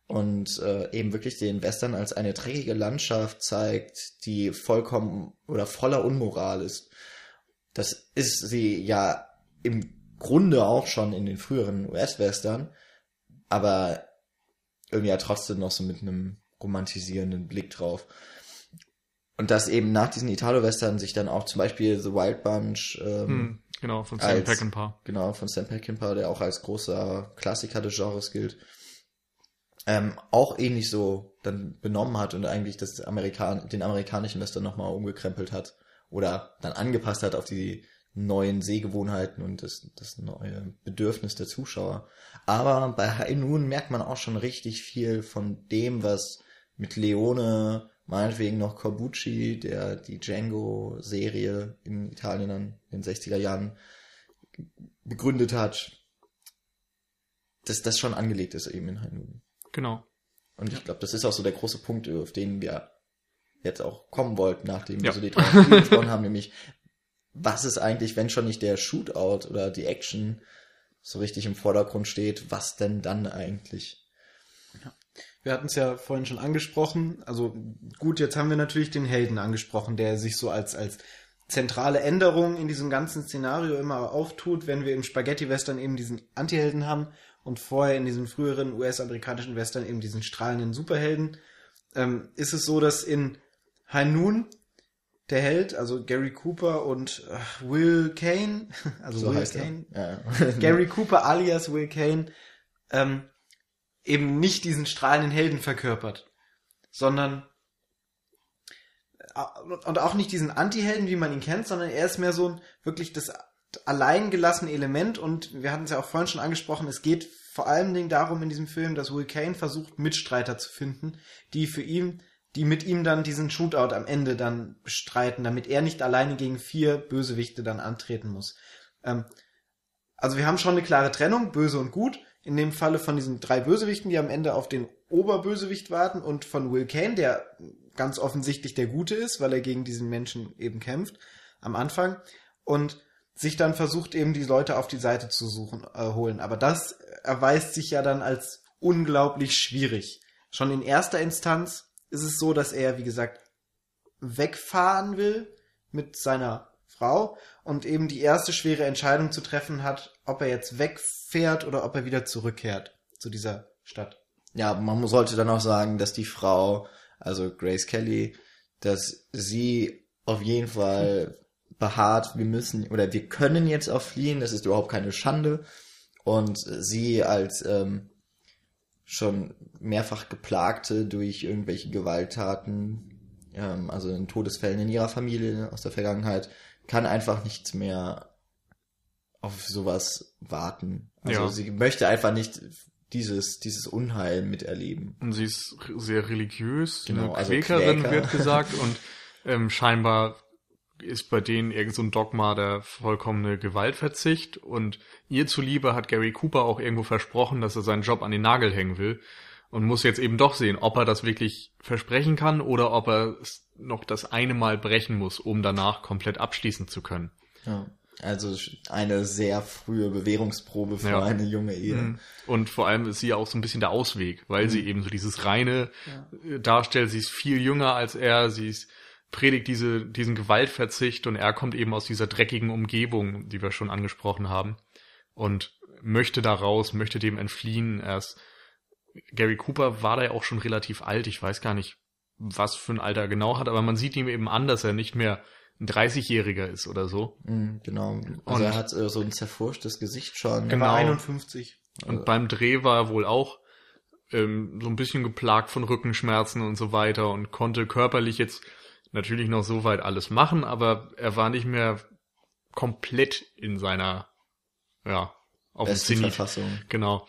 und äh, eben wirklich den Western als eine dreckige Landschaft zeigt, die vollkommen oder voller Unmoral ist. Das ist sie ja im Grunde auch schon in den früheren US-Western, aber irgendwie ja trotzdem noch so mit einem romantisierenden Blick drauf. Und dass eben nach diesen Italo-Western sich dann auch zum Beispiel The Wild Bunch, ähm, Hm, genau, von Sam als- Peckinpah. genau, von Sam Peckinpah, der auch als großer Klassiker des Genres gilt, ähm, auch ähnlich so dann benommen hat und eigentlich das Amerikan den amerikanischen Western nochmal umgekrempelt hat oder dann angepasst hat auf die neuen Sehgewohnheiten und das, das neue Bedürfnis der Zuschauer. Aber bei High Noon merkt man auch schon richtig viel von dem, was mit Leone, meinetwegen noch Corbucci, der die Django-Serie in Italien dann in den 60er Jahren begründet hat, dass das schon angelegt ist eben in High Noon. Genau. Und ich glaube, das ist auch so der große Punkt, auf den wir jetzt auch kommen wollten, nachdem wir Ja. so die drei gesprochen haben, nämlich was ist eigentlich, wenn schon nicht der Shootout oder die Action so richtig im Vordergrund steht, was denn dann eigentlich? Wir hatten es ja vorhin schon angesprochen. Also gut, jetzt haben wir natürlich den Helden angesprochen, der sich so als, als zentrale Änderung in diesem ganzen Szenario immer auftut, wenn wir im Spaghetti-Western eben diesen Antihelden haben und vorher in diesen früheren US-amerikanischen Western eben diesen strahlenden Superhelden. Ähm, ist es so, dass in Noon der Held, also Gary Cooper und äh, Will Kane, also So Will heißt Kane. Ja. Gary Cooper alias Will Kane ähm, eben nicht diesen strahlenden Helden verkörpert, sondern äh, und auch nicht diesen Anti-Helden, wie man ihn kennt, sondern er ist mehr so ein wirklich das alleingelassene Element und wir hatten es ja auch vorhin schon angesprochen, es geht vor allen Dingen darum in diesem Film, dass Will Kane versucht, Mitstreiter zu finden, die für ihn, die mit ihm dann diesen Shootout am Ende dann bestreiten, damit er nicht alleine gegen vier Bösewichte dann antreten muss. Ähm, also wir haben schon eine klare Trennung, böse und gut. In dem Falle von diesen drei Bösewichten, die am Ende auf den Oberbösewicht warten und von Will Kane, der ganz offensichtlich der Gute ist, weil er gegen diesen Menschen eben kämpft am Anfang und sich dann versucht eben die Leute auf die Seite zu suchen, äh, holen. Aber das erweist sich ja dann als unglaublich schwierig. Schon in erster Instanz ist es so, dass er, wie gesagt, wegfahren will mit seiner Frau und eben die erste schwere Entscheidung zu treffen hat, ob er jetzt wegfährt oder ob er wieder zurückkehrt zu dieser Stadt. Ja, man sollte dann auch sagen, dass die Frau, also Grace Kelly, dass sie auf jeden Fall beharrt, wir müssen oder wir können jetzt auch fliehen, das ist überhaupt keine Schande. Und sie als ähm, schon mehrfach geplagte durch irgendwelche Gewalttaten, ähm, also in Todesfällen in ihrer Familie aus der Vergangenheit, kann einfach nichts mehr auf sowas warten. Also Ja. sie möchte einfach nicht dieses, dieses Unheil miterleben. Und sie ist sehr religiös, Genau, eine also Quäkerin Quäker. wird gesagt und ähm, scheinbar ist bei denen irgend so ein Dogma der vollkommene Gewaltverzicht und ihr zuliebe hat Gary Cooper auch irgendwo versprochen, dass er seinen Job an den Nagel hängen will und muss jetzt eben doch sehen, ob er das wirklich versprechen kann oder ob er es noch das eine Mal brechen muss, um danach komplett abschließen zu können. Ja. Also eine sehr frühe Bewährungsprobe für Ja. eine junge Ehe. Mhm. Und vor allem ist sie ja auch so ein bisschen der Ausweg, weil sie eben so dieses reine äh, darstellt. Sie ist viel jünger als er, sie ist predigt diese, diesen Gewaltverzicht und er kommt eben aus dieser dreckigen Umgebung, die wir schon angesprochen haben und möchte da raus, möchte dem entfliehen. Erst Gary Cooper war da ja auch schon relativ alt. Ich weiß gar nicht, was für ein Alter er genau hat, aber man sieht ihm eben an, dass er nicht mehr ein 30-Jähriger ist oder so. Mhm, genau. Also Und- er hat äh, so ein zerfurchtes Gesicht schon. Genau. War 51. Und beim Dreh war er wohl auch ähm, so ein bisschen geplagt von Rückenschmerzen und so weiter und konnte körperlich jetzt natürlich noch so weit alles machen, aber er war nicht mehr komplett in seiner, ja, auf dem Besten Zenit. Verfassung. Genau.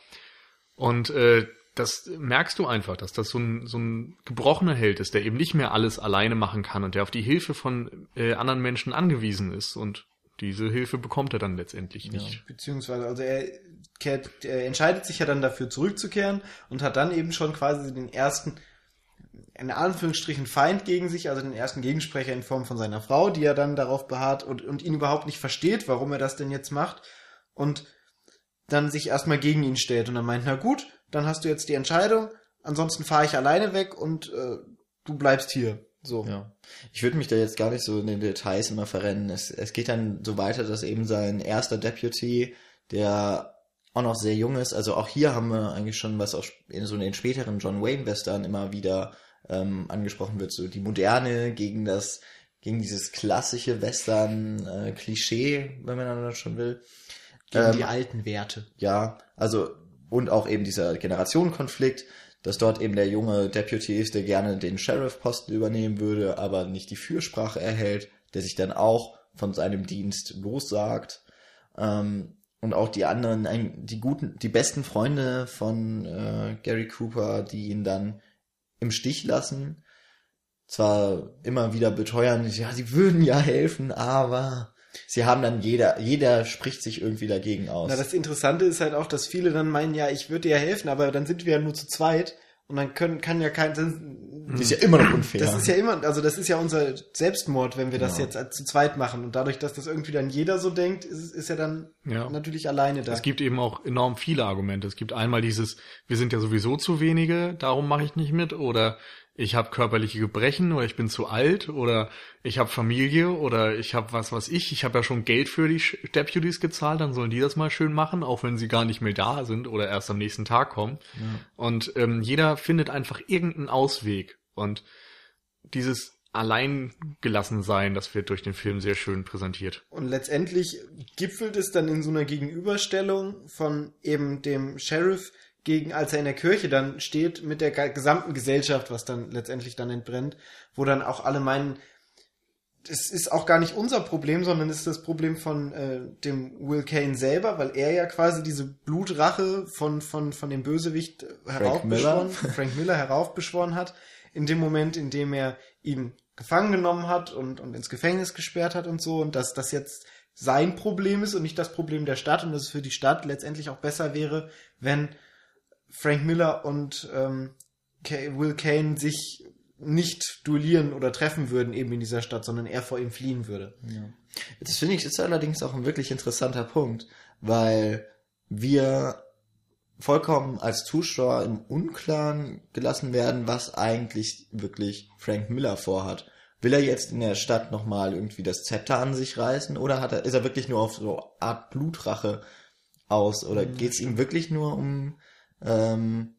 Und äh, das merkst du einfach, dass das so ein, so ein gebrochener Held ist, der eben nicht mehr alles alleine machen kann und der auf die Hilfe von äh, anderen Menschen angewiesen ist. Und diese Hilfe bekommt er dann letztendlich nicht. Beziehungsweise, also er, kehrt, er entscheidet sich ja dann dafür zurückzukehren und hat dann eben schon quasi den ersten, in Anführungsstrichen, Feind gegen sich, also den ersten Gegensprecher in Form von seiner Frau, die er dann darauf beharrt und, und ihn überhaupt nicht versteht, warum er das denn jetzt macht und dann sich erstmal gegen ihn stellt und dann meint, na gut, dann hast du jetzt die Entscheidung, ansonsten fahre ich alleine weg und äh, du bleibst hier. So. Ja. Ich würde mich da jetzt gar nicht so in den Details immer verrennen. Es, es geht dann so weiter, dass eben sein erster Deputy, der auch noch sehr jung ist, also auch hier haben wir eigentlich schon, was auch in so den späteren John Wayne Western immer wieder ähm, angesprochen wird, so die Moderne gegen das, gegen dieses klassische Western äh, Klischee, wenn man dann schon will. Gegen Ähm, die alten Werte. Ja, also und auch eben dieser Generationenkonflikt, dass dort eben der junge Deputy ist, der gerne den Sheriff-Posten übernehmen würde, aber nicht die Fürsprache erhält, der sich dann auch von seinem Dienst lossagt. Ähm, und auch die anderen, die guten, die besten Freunde von äh, Gary Cooper, die ihn dann im Stich lassen. Zwar immer wieder beteuern, ja, sie würden ja helfen, aber sie haben dann jeder, jeder spricht sich irgendwie dagegen aus. Na, das Interessante ist halt auch, dass viele dann meinen, ja, ich würde dir ja helfen, aber dann sind wir ja nur zu zweit und dann können, kann ja kein, Das ist ja immer noch unfair. das ist ja immer, also das ist ja unser Selbstmord, wenn wir das Ja. jetzt zu zweit machen und dadurch, dass das irgendwie dann jeder so denkt, ist, ist er dann Ja. natürlich alleine da. Es gibt eben auch enorm viele Argumente. Es gibt einmal dieses, wir sind ja sowieso zu wenige, darum mache ich nicht mit, oder ich habe körperliche Gebrechen oder ich bin zu alt oder ich habe Familie oder ich habe was was ich, ich habe ja schon Geld für die Deputies gezahlt, dann sollen die das mal schön machen, auch wenn sie gar nicht mehr da sind oder erst am nächsten Tag kommen. Und ähm, jeder findet einfach irgendeinen Ausweg und dieses Alleingelassensein, das wird durch den Film sehr schön präsentiert. Und letztendlich gipfelt es dann in so einer Gegenüberstellung von eben dem Sheriff gegen, als er in der Kirche dann steht, mit der ge- gesamten Gesellschaft, was dann letztendlich dann entbrennt, wo dann auch alle meinen, es ist auch gar nicht unser Problem, sondern es ist das Problem von äh, dem Will Kane selber, weil er ja quasi diese Blutrache von, von, von dem Bösewicht äh, heraufbeschworen, Frank Miller heraufbeschworen hat, in dem Moment, in dem er ihn gefangen genommen hat und, und ins Gefängnis gesperrt hat und so, und dass das jetzt sein Problem ist und nicht das Problem der Stadt und dass es für die Stadt letztendlich auch besser wäre, wenn Frank Miller und ähm, Will Kane sich nicht duellieren oder treffen würden eben in dieser Stadt, sondern er vor ihm fliehen würde. Das finde ich ist allerdings auch ein wirklich interessanter Punkt, weil wir vollkommen als Zuschauer im Unklaren gelassen werden, was eigentlich wirklich Frank Miller vorhat. Will er jetzt in der Stadt nochmal irgendwie das Zepter an sich reißen oder hat er, ist er wirklich nur auf so Art Blutrache aus oder geht es ihm wirklich nur um ähm,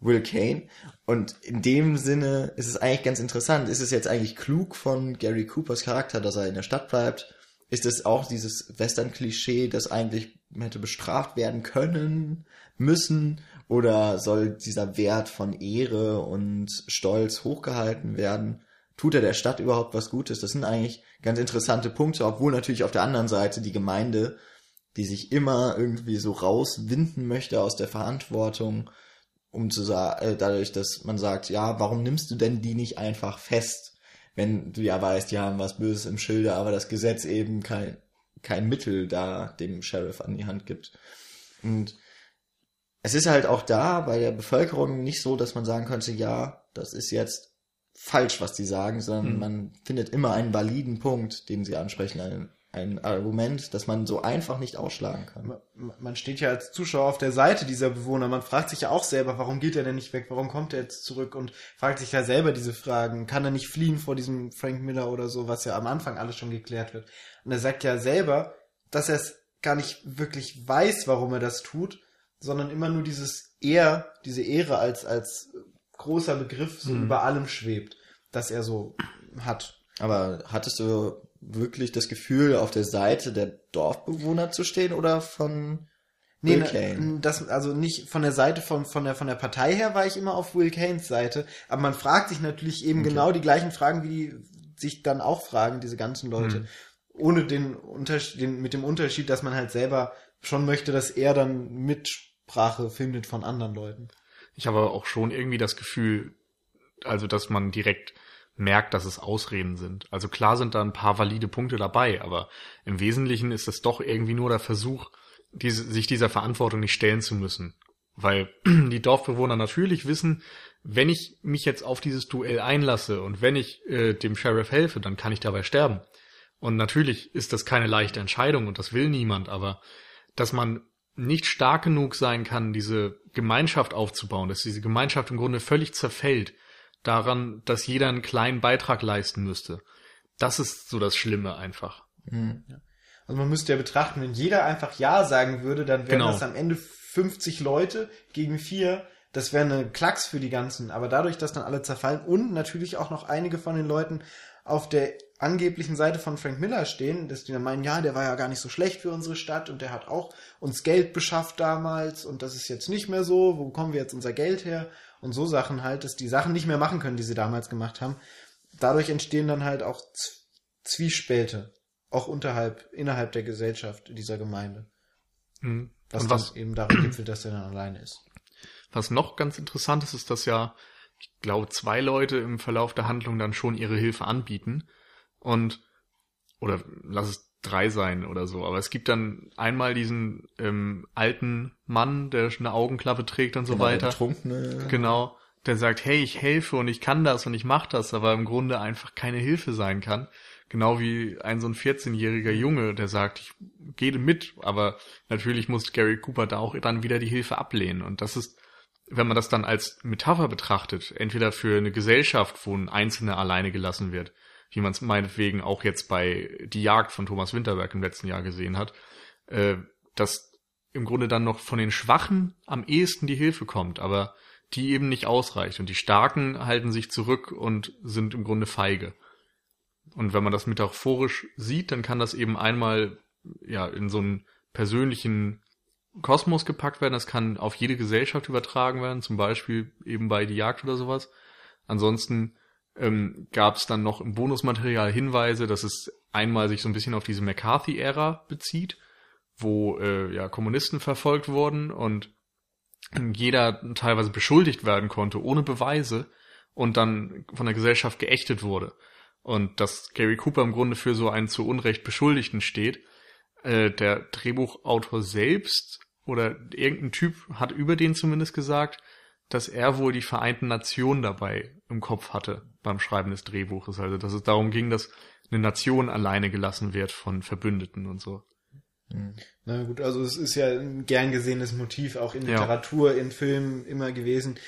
Will Kane? Und in dem Sinne ist es eigentlich ganz interessant. Ist es jetzt eigentlich klug von Gary Coopers Charakter, dass er in der Stadt bleibt? Ist es auch dieses Western-Klischee, das eigentlich hätte bestraft werden können, müssen? Oder soll dieser Wert von Ehre und Stolz hochgehalten werden? Tut er der Stadt überhaupt was Gutes? Das sind eigentlich ganz interessante Punkte, obwohl natürlich auf der anderen Seite die Gemeinde, die sich immer irgendwie so rauswinden möchte aus der Verantwortung, um zu sagen, äh, dadurch, dass man sagt, ja, warum nimmst du denn die nicht einfach fest, wenn du ja weißt, die haben was Böses im Schilde, aber das Gesetz eben kein, kein Mittel da dem Sheriff an die Hand gibt. Und es ist halt auch da bei der Bevölkerung nicht so, dass man sagen könnte, ja, das ist jetzt falsch, was die sagen, sondern Mhm. man findet immer einen validen Punkt, den sie ansprechen. Einen- ein Argument, das man so einfach nicht ausschlagen kann. Man steht ja als Zuschauer auf der Seite dieser Bewohner. Man fragt sich ja auch selber, warum geht er denn nicht weg? Warum kommt er jetzt zurück? Und fragt sich ja selber diese Fragen. Kann er nicht fliehen vor diesem Frank Miller oder so, was ja am Anfang alles schon geklärt wird? Und er sagt ja selber, dass er es gar nicht wirklich weiß, warum er das tut, sondern immer nur dieses Er, diese Ehre als, als großer Begriff so mhm. über allem schwebt, dass er so hat. Aber hattest du wirklich das Gefühl, auf der Seite der Dorfbewohner zu stehen oder von Nee, Will Kane. das, also nicht von der Seite von, von der, von der Partei her war ich immer auf Will Kanes Seite, aber man fragt sich natürlich eben okay. genau die gleichen Fragen, wie die sich dann auch fragen, diese ganzen Leute. Mhm. Ohne den Unterschied, den, mit dem Unterschied, dass man halt selber schon möchte, dass er dann Mitsprache findet von anderen Leuten. Ich habe auch schon irgendwie das Gefühl, also, dass man direkt merkt, dass es Ausreden sind. Also klar sind da ein paar valide Punkte dabei, aber im Wesentlichen ist es doch irgendwie nur der Versuch, diese, sich dieser Verantwortung nicht stellen zu müssen. Weil die Dorfbewohner natürlich wissen, wenn ich mich jetzt auf dieses Duell einlasse und wenn ich äh, dem Sheriff helfe, dann kann ich dabei sterben. Und natürlich ist das keine leichte Entscheidung und das will niemand, aber dass man nicht stark genug sein kann, diese Gemeinschaft aufzubauen, dass diese Gemeinschaft im Grunde völlig zerfällt, daran, dass jeder einen kleinen Beitrag leisten müsste. Das ist so das Schlimme einfach. Mhm. Also man müsste ja betrachten, wenn jeder einfach Ja sagen würde, dann wären genau. das am Ende 50 Leute gegen vier. Das wäre eine Klacks für die ganzen. Aber dadurch, dass dann alle zerfallen und natürlich auch noch einige von den Leuten auf der angeblichen Seite von Frank Miller stehen, dass die dann meinen, ja, der war ja gar nicht so schlecht für unsere Stadt und der hat auch uns Geld beschafft damals und das ist jetzt nicht mehr so, wo bekommen wir jetzt unser Geld her? Und so Sachen halt, dass die Sachen nicht mehr machen können, die sie damals gemacht haben. Dadurch entstehen dann halt auch Zwiespälte, auch unterhalb, innerhalb der Gesellschaft dieser Gemeinde. Mhm. Was, was eben darin gipfelt, dass er dann alleine ist. Was noch ganz interessant ist, ist, dass ja, ich glaube, zwei Leute im Verlauf der Handlung dann schon ihre Hilfe anbieten. Und, oder lass es drei sein oder so. Aber es gibt dann einmal diesen ähm, alten Mann, der eine Augenklappe trägt und so genau, weiter. Betrunkene. Genau. Der sagt, hey, ich helfe und ich kann das und ich mach das, aber im Grunde einfach keine Hilfe sein kann. Genau wie ein so ein 14-jähriger Junge, der sagt, ich gehe mit, aber natürlich muss Gary Cooper da auch dann wieder die Hilfe ablehnen. Und das ist, wenn man das dann als Metapher betrachtet, entweder für eine Gesellschaft, wo ein Einzelner alleine gelassen wird, wie man es meinetwegen auch jetzt bei Die Jagd von Thomas Winterberg im letzten Jahr gesehen hat, äh, dass im Grunde dann noch von den Schwachen am ehesten die Hilfe kommt, aber die eben nicht ausreicht. Und die Starken halten sich zurück und sind im Grunde feige. Und wenn man das metaphorisch sieht, dann kann das eben einmal ja in so einen persönlichen Kosmos gepackt werden. Das kann auf jede Gesellschaft übertragen werden, zum Beispiel eben bei die Jagd oder sowas. Ansonsten ähm, gab es dann noch im Bonusmaterial Hinweise, dass es einmal sich so ein bisschen auf diese McCarthy-Ära bezieht, wo äh, ja Kommunisten verfolgt wurden und jeder teilweise beschuldigt werden konnte ohne Beweise und dann von der Gesellschaft geächtet wurde. Und dass Gary Cooper im Grunde für so einen zu Unrecht Beschuldigten steht. Äh, der Drehbuchautor selbst oder irgendein Typ hat über den zumindest gesagt, dass er wohl die Vereinten Nationen dabei im Kopf hatte beim Schreiben des Drehbuches. Also, dass es darum ging, dass eine Nation alleine gelassen wird von Verbündeten und so. Hm. Na gut, also es ist ja ein gern gesehenes Motiv, auch in Literatur, ja. in Filmen immer gewesen.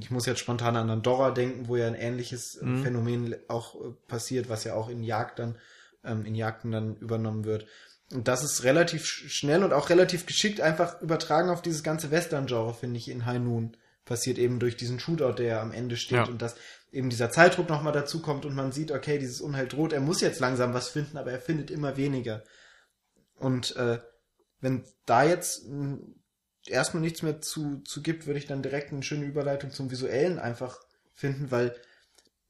Ich muss jetzt spontan an Andorra denken, wo ja ein ähnliches äh, mhm. Phänomen auch äh, passiert, was ja auch in Jagd dann, ähm, in Jagden dann übernommen wird. Und das ist relativ schnell und auch relativ geschickt einfach übertragen auf dieses ganze Western-Genre, finde ich, in High Noon passiert eben durch diesen Shootout, der am Ende steht ja. und dass eben dieser Zeitdruck nochmal dazu kommt und man sieht, okay, dieses Unheil droht, er muss jetzt langsam was finden, aber er findet immer weniger. Und äh, wenn da jetzt mh, erstmal nichts mehr zu, zu gibt, würde ich dann direkt eine schöne Überleitung zum Visuellen einfach finden, weil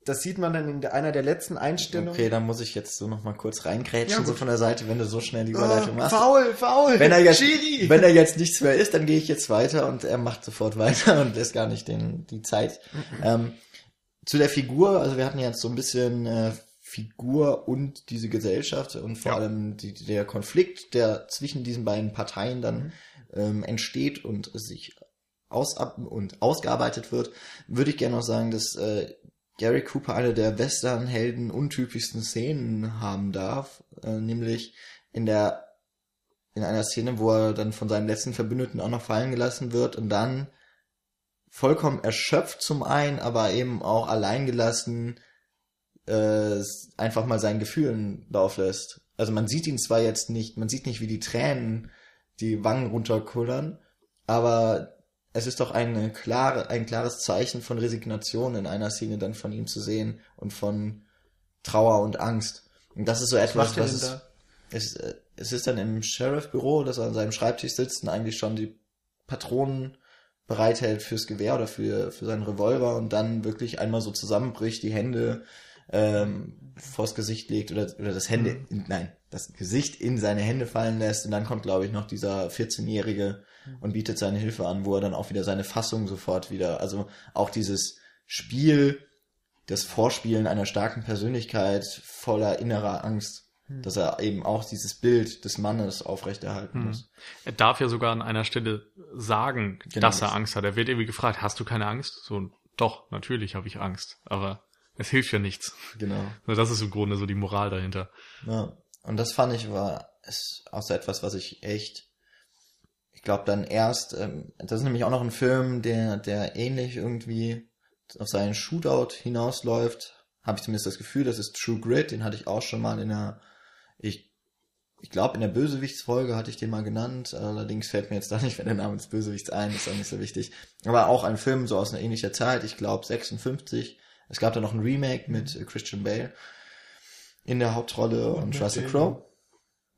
das sieht man dann in einer der letzten Einstellungen. Okay, da muss ich jetzt so noch mal kurz reingrätschen, ja, so von der Seite, wenn du so schnell die Überleitung oh, machst. Faul, faul, wenn er jetzt. Wenn er jetzt nichts mehr ist, dann gehe ich jetzt weiter und er macht sofort weiter und lässt gar nicht den, die Zeit. Mhm. Ähm, zu der Figur, also wir hatten jetzt so ein bisschen äh, Figur und diese Gesellschaft und vor ja. allem die, der Konflikt, der zwischen diesen beiden Parteien dann mhm. ähm, entsteht und sich aus und ausgearbeitet wird, würde ich gerne noch sagen, dass äh, Gary Cooper eine der Western-Helden untypischsten Szenen haben darf, äh, nämlich in der in einer Szene, wo er dann von seinem letzten Verbündeten auch noch fallen gelassen wird und dann vollkommen erschöpft zum einen, aber eben auch alleingelassen äh, einfach mal seinen Gefühlen Lauf lässt. Also man sieht ihn zwar jetzt nicht, man sieht nicht, wie die Tränen die Wangen runterkullern, aber es ist doch eine klare, ein klares Zeichen von Resignation in einer Szene dann von ihm zu sehen und von Trauer und Angst. Und das ist so etwas, was es, es, äh, es ist dann im Sheriff-Büro, dass er an seinem Schreibtisch sitzt und eigentlich schon die Patronen bereithält fürs Gewehr oder für, für seinen Revolver und dann wirklich einmal so zusammenbricht, die Hände ähm, vors Gesicht legt oder, oder das Hände, Mhm. in, nein, das Gesicht in seine Hände fallen lässt und dann kommt, glaube ich, noch dieser 14-Jährige und bietet seine Hilfe an, wo er dann auch wieder seine Fassung sofort wieder, also auch dieses Spiel, das Vorspielen einer starken Persönlichkeit voller innerer Angst, dass er eben auch dieses Bild des Mannes aufrechterhalten muss. Er darf ja sogar an einer Stelle sagen, Genau. dass er Angst hat. Er wird irgendwie gefragt, hast du keine Angst? So, doch, natürlich habe ich Angst. Aber es hilft ja nichts. Genau. Das ist im Grunde so die Moral dahinter. Ja. Und das fand ich war ist auch so etwas, was ich echt, ich glaube dann erst, ähm, das ist nämlich auch noch ein Film, der, der ähnlich irgendwie auf seinen Shootout hinausläuft. Habe ich zumindest das Gefühl, das ist True Grit, den hatte ich auch schon mal in der, ich, ich glaube in der Bösewichtsfolge hatte ich den mal genannt, allerdings fällt mir jetzt da nicht mehr der Name des Bösewichts ein, ist auch nicht so wichtig. Aber auch ein Film so aus einer ähnlicher Zeit, ich glaube 56. Es gab da noch ein Remake mit äh, Christian Bale in der Hauptrolle und, Matt Russell. Crowe.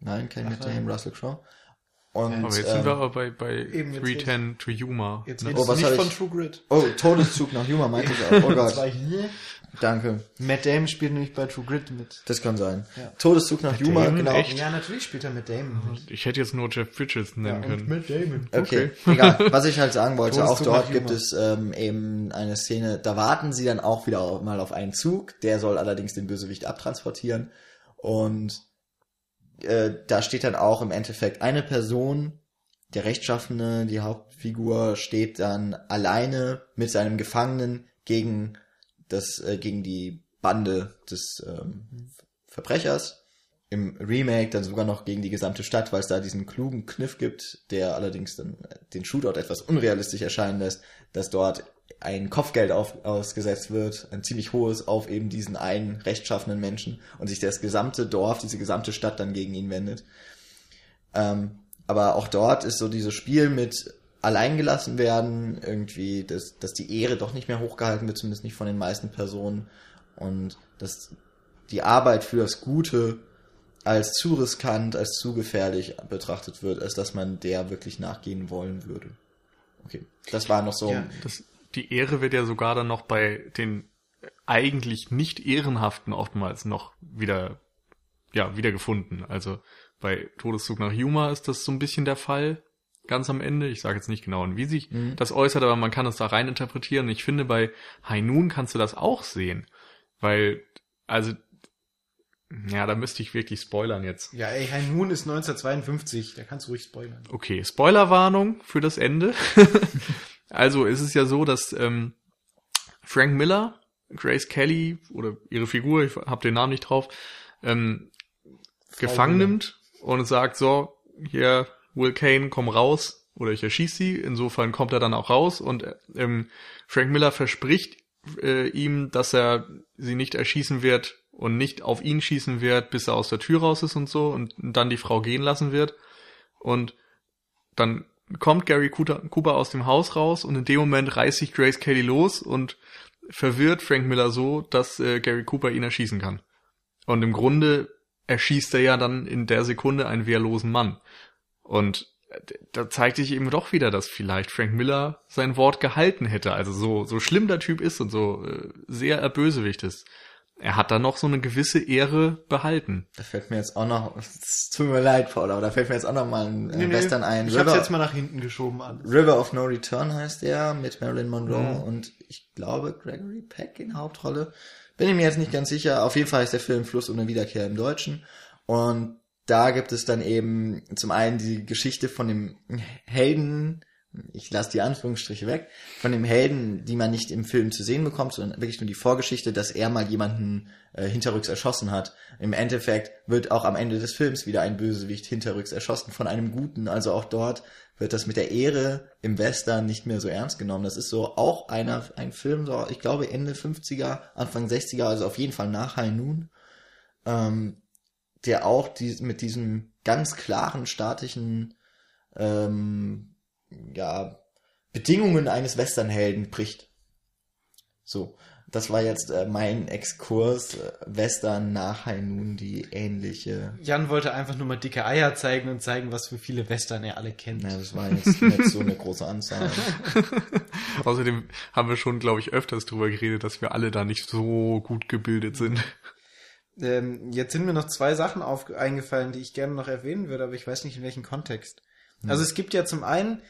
Nein, kein Ach, Matt Russell Crowe. Und, Aber jetzt ähm, sind wir aber bei, bei eben jetzt 310 to Yuma. Jetzt ne? Oh, was nicht von True Grit. Oh, Todeszug nach Yuma meinte ich auch. Oh Das war Gott, hier. danke. Matt Damon spielt nämlich bei True Grit mit. Das kann sein. Ja. Todeszug nach Yuma, Damon, genau. echt? Ja, natürlich spielt er Matt Damon mit. Ich hätte jetzt nur Jeff Bridges nennen können. Matt Damon. Okay, egal. Was ich halt sagen wollte, auch dort gibt Yuma. es ähm, eben eine Szene, da warten sie dann auch wieder mal auf einen Zug, der soll allerdings den Bösewicht abtransportieren und äh, da steht dann auch im Endeffekt eine Person, der Rechtschaffene, die Hauptfigur, steht dann alleine mit seinem Gefangenen gegen das, äh, gegen die Bande des ähm, Verbrechers. Im Remake dann sogar noch gegen die gesamte Stadt, weil es da diesen klugen Kniff gibt, der allerdings dann den Shootout etwas unrealistisch erscheinen lässt, dass dort ein Kopfgeld auf, ausgesetzt wird, ein ziemlich hohes auf eben diesen einen rechtschaffenen Menschen und sich das gesamte Dorf, diese gesamte Stadt dann gegen ihn wendet. Ähm, aber auch dort ist so dieses Spiel mit alleingelassen werden, irgendwie, dass, dass die Ehre doch nicht mehr hochgehalten wird, zumindest nicht von den meisten Personen. Und dass die Arbeit für das Gute als zu riskant, als zu gefährlich betrachtet wird, als dass man der wirklich nachgehen wollen würde. Okay, das war noch so. Ja. Das, die Ehre wird ja sogar dann noch bei den eigentlich nicht ehrenhaften oftmals noch wieder, ja, wiedergefunden. Also bei Todeszug nach Yuma ist das so ein bisschen der Fall, ganz am Ende. Ich sage jetzt nicht genau, wie sich Mhm. das äußert, aber man kann es da rein interpretieren. Ich finde, bei Noon kannst du das auch sehen. Weil, also, ja, da müsste ich wirklich spoilern jetzt. Ja, ey, High Noon ist 1952, da kannst du ruhig spoilern. Okay, Spoilerwarnung für das Ende. also es ist ja so, dass ähm, Frank Miller, Grace Kelly oder ihre Figur, ich habe den Namen nicht drauf, ähm, gefangen Miller. nimmt und sagt so, hier Will Kane, komm raus oder ich erschieß sie. Insofern kommt er dann auch raus und ähm, Frank Miller verspricht äh, ihm, dass er sie nicht erschießen wird und nicht auf ihn schießen wird, bis er aus der Tür raus ist und so und dann die Frau gehen lassen wird. Und dann kommt Gary Cooper aus dem Haus raus und in dem Moment reißt sich Grace Kelly los und verwirrt Frank Miller so, dass äh, Gary Cooper ihn erschießen kann. Und im Grunde erschießt er ja dann in der Sekunde einen wehrlosen Mann. Und äh, da zeigt sich eben doch wieder, dass vielleicht Frank Miller sein Wort gehalten hätte. Also so, so schlimm der Typ ist und so äh, sehr er Bösewicht ist. Er hat da noch so eine gewisse Ehre behalten. Da fällt mir jetzt auch noch, es tut mir leid, Paul, aber da fällt mir jetzt auch noch mal ein äh, Nee, nee, Western ein. Ich hab's River, jetzt mal nach hinten geschoben an. River of No Return heißt der, mit Marilyn Monroe Mhm. und ich glaube Gregory Peck in Hauptrolle. Bin ich mir jetzt nicht ganz sicher. Auf jeden Fall ist der Film Fluss ohne Wiederkehr im Deutschen. Und da gibt es dann eben zum einen die Geschichte von dem Helden ich lasse die Anführungsstriche weg, von dem Helden, die man nicht im Film zu sehen bekommt, sondern wirklich nur die Vorgeschichte, dass er mal jemanden äh, hinterrücks erschossen hat. Im Endeffekt wird auch am Ende des Films wieder ein Bösewicht hinterrücks erschossen von einem Guten. Also auch dort wird das mit der Ehre im Western nicht mehr so ernst genommen. Das ist so auch einer, ein Film, so, ich glaube Ende 50er, Anfang 60er, also auf jeden Fall nach High Noon, ähm, der auch die, mit diesem ganz klaren statischen ähm, ja, Bedingungen eines Westernhelden bricht. So, das war jetzt äh, mein Exkurs äh, Western nach Noon, die ähnliche. Jan wollte einfach nur mal dicke Eier zeigen und zeigen, was für viele Western er alle kennt. Ja, das war jetzt nicht so eine große Anzahl. Außerdem haben wir schon, glaube ich, öfters drüber geredet, dass wir alle da nicht so gut gebildet sind. Ähm, jetzt sind mir noch zwei Sachen auf, eingefallen, die ich gerne noch erwähnen würde, aber ich weiß nicht in welchem Kontext. Also es gibt ja zum einen,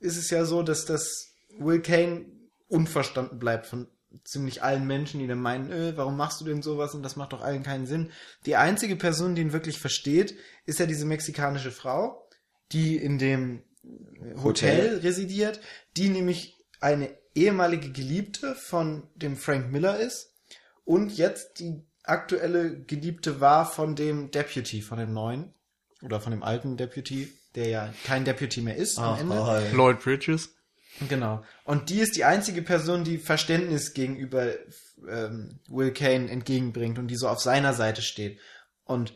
ist es ja so, dass das Will Kane unverstanden bleibt von ziemlich allen Menschen, die dann meinen, äh, warum machst du denn sowas und das macht doch allen keinen Sinn. Die einzige Person, die ihn wirklich versteht, ist ja diese mexikanische Frau, die in dem Hotel, Hotel. residiert, die nämlich eine ehemalige Geliebte von dem Frank Miller ist und jetzt die aktuelle Geliebte war von dem Deputy, von dem neuen oder von dem alten Deputy, der ja kein Deputy mehr ist am Ende. hi. Lloyd Bridges. Genau. Und die ist die einzige Person, die Verständnis gegenüber ähm, Will Kane entgegenbringt und die so auf seiner Seite steht. Und